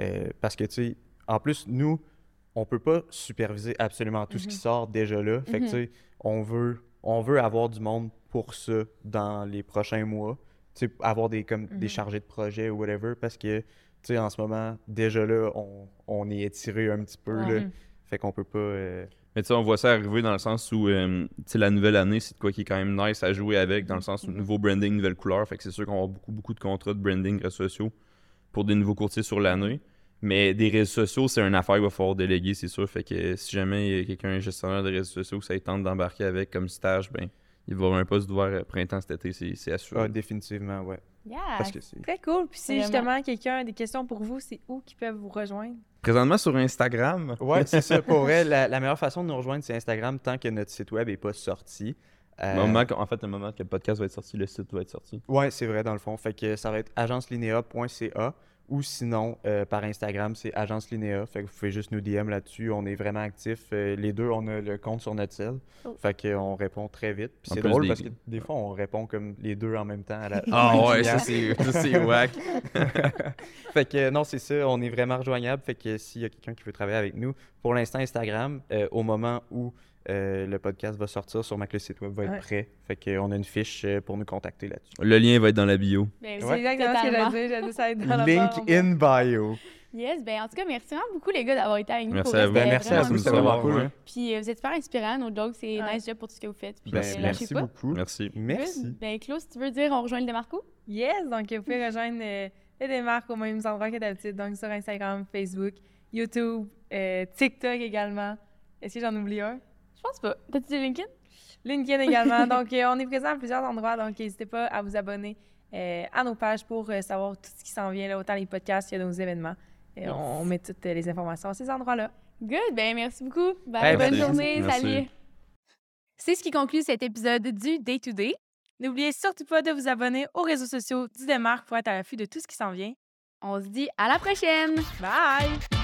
Euh, parce que, tu sais, en plus, nous, on peut pas superviser absolument tout ce qui Mhm. sort déjà là. Fait que, Mhm. tu sais, on veut, on veut avoir du monde pour ça dans les prochains mois. Tu sais, avoir des, comme, des Mhm. chargés de projet ou whatever. Parce que, tu sais, en ce moment, déjà là, on, on est étiré un petit peu. Ouais. Là, fait qu'on peut pas. euh, Mais tu sais, on voit ça arriver dans le sens où, euh, tu sais, la nouvelle année, c'est de quoi qui est quand même nice à jouer avec, dans le sens où nouveau branding, nouvelle couleur. Fait que c'est sûr qu'on va avoir beaucoup, beaucoup de contrats de branding réseaux sociaux pour des nouveaux courtiers sur l'année. Mais des réseaux sociaux, c'est une affaire qu'il va falloir déléguer, c'est sûr. Fait que si jamais il y a quelqu'un, un gestionnaire de réseaux sociaux, que ça tente d'embarquer avec comme stage, ben, il va avoir un poste d'ouvert euh, printemps cet été, c'est assuré. ah, définitivement, ouais. Yeah. Parce que c'est. Très cool. Puis si justement quelqu'un a des questions pour vous, c'est où qu'ils peuvent vous rejoindre? Présentement sur Instagram, Ouais, c'est ça. Pour vrai, <laughs> la, la meilleure façon de nous rejoindre, c'est Instagram tant que notre site web n'est pas sorti. Euh, moment en fait, le moment que le podcast va être sorti, le site va être sorti. Ouais, c'est vrai, dans le fond. Fait que ça va être agencelinéa.ca ou sinon, euh, par Instagram, c'est Agence Linéa. Fait que vous pouvez juste nous DM là-dessus. On est vraiment actifs. Euh, les deux, on a le compte sur notre cell. Oh. Fait qu'on répond très vite. Puis c'est drôle des- parce que des fois, on répond comme les deux en même temps à la. <laughs> Ah au ouais, client. ça c'est ça, c'est whack. <laughs> fait que non, c'est ça, on est vraiment rejoignable. Fait que s'il y a quelqu'un qui veut travailler avec nous, pour l'instant, Instagram, euh, au moment où euh, le podcast va sortir, sûrement que le site web va être Ouais. prêt. Fait qu'on a une fiche euh, pour nous contacter là-dessus. Le lien va être dans la bio. Ben C'est exactement ce que j'allais dire. Ça être dans la Link in bio. Yes, ben en tout cas, merci vraiment beaucoup les gars d'avoir été avec nous. Merci Pour à vous. Ben, merci à vous, cool. c'était vraiment cool. cool. ouais. Puis euh, vous êtes super inspirants, nos dogs, c'est Ouais. nice job pour tout ce que vous faites. Puis Ben, euh, merci pas. beaucoup. Merci. Merci. Ben Claude, si tu veux dire, on rejoint le démarco? Yes, donc vous pouvez rejoindre euh, les démarques aux mêmes endroits que d'habitude, donc sur Instagram, Facebook, YouTube, euh, TikTok également. Est-ce que j'en oublie un? Je pense pas. T'as-tu dit LinkedIn? LinkedIn également. <laughs> donc, euh, on est présent à plusieurs endroits, donc n'hésitez pas à vous abonner euh, à nos pages pour euh, savoir tout ce qui s'en vient, là, autant les podcasts que nos événements. Et Yes. on, on met toutes euh, les informations à ces endroits-là. Good, ben merci beaucoup. Bye, Hey, bonne merci. journée, Merci. salut. C'est ce qui conclut cet épisode du Day to Day. N'oubliez surtout pas de vous abonner aux réseaux sociaux du Démarque pour être à l'affût de tout ce qui s'en vient. On se dit à la prochaine! Bye!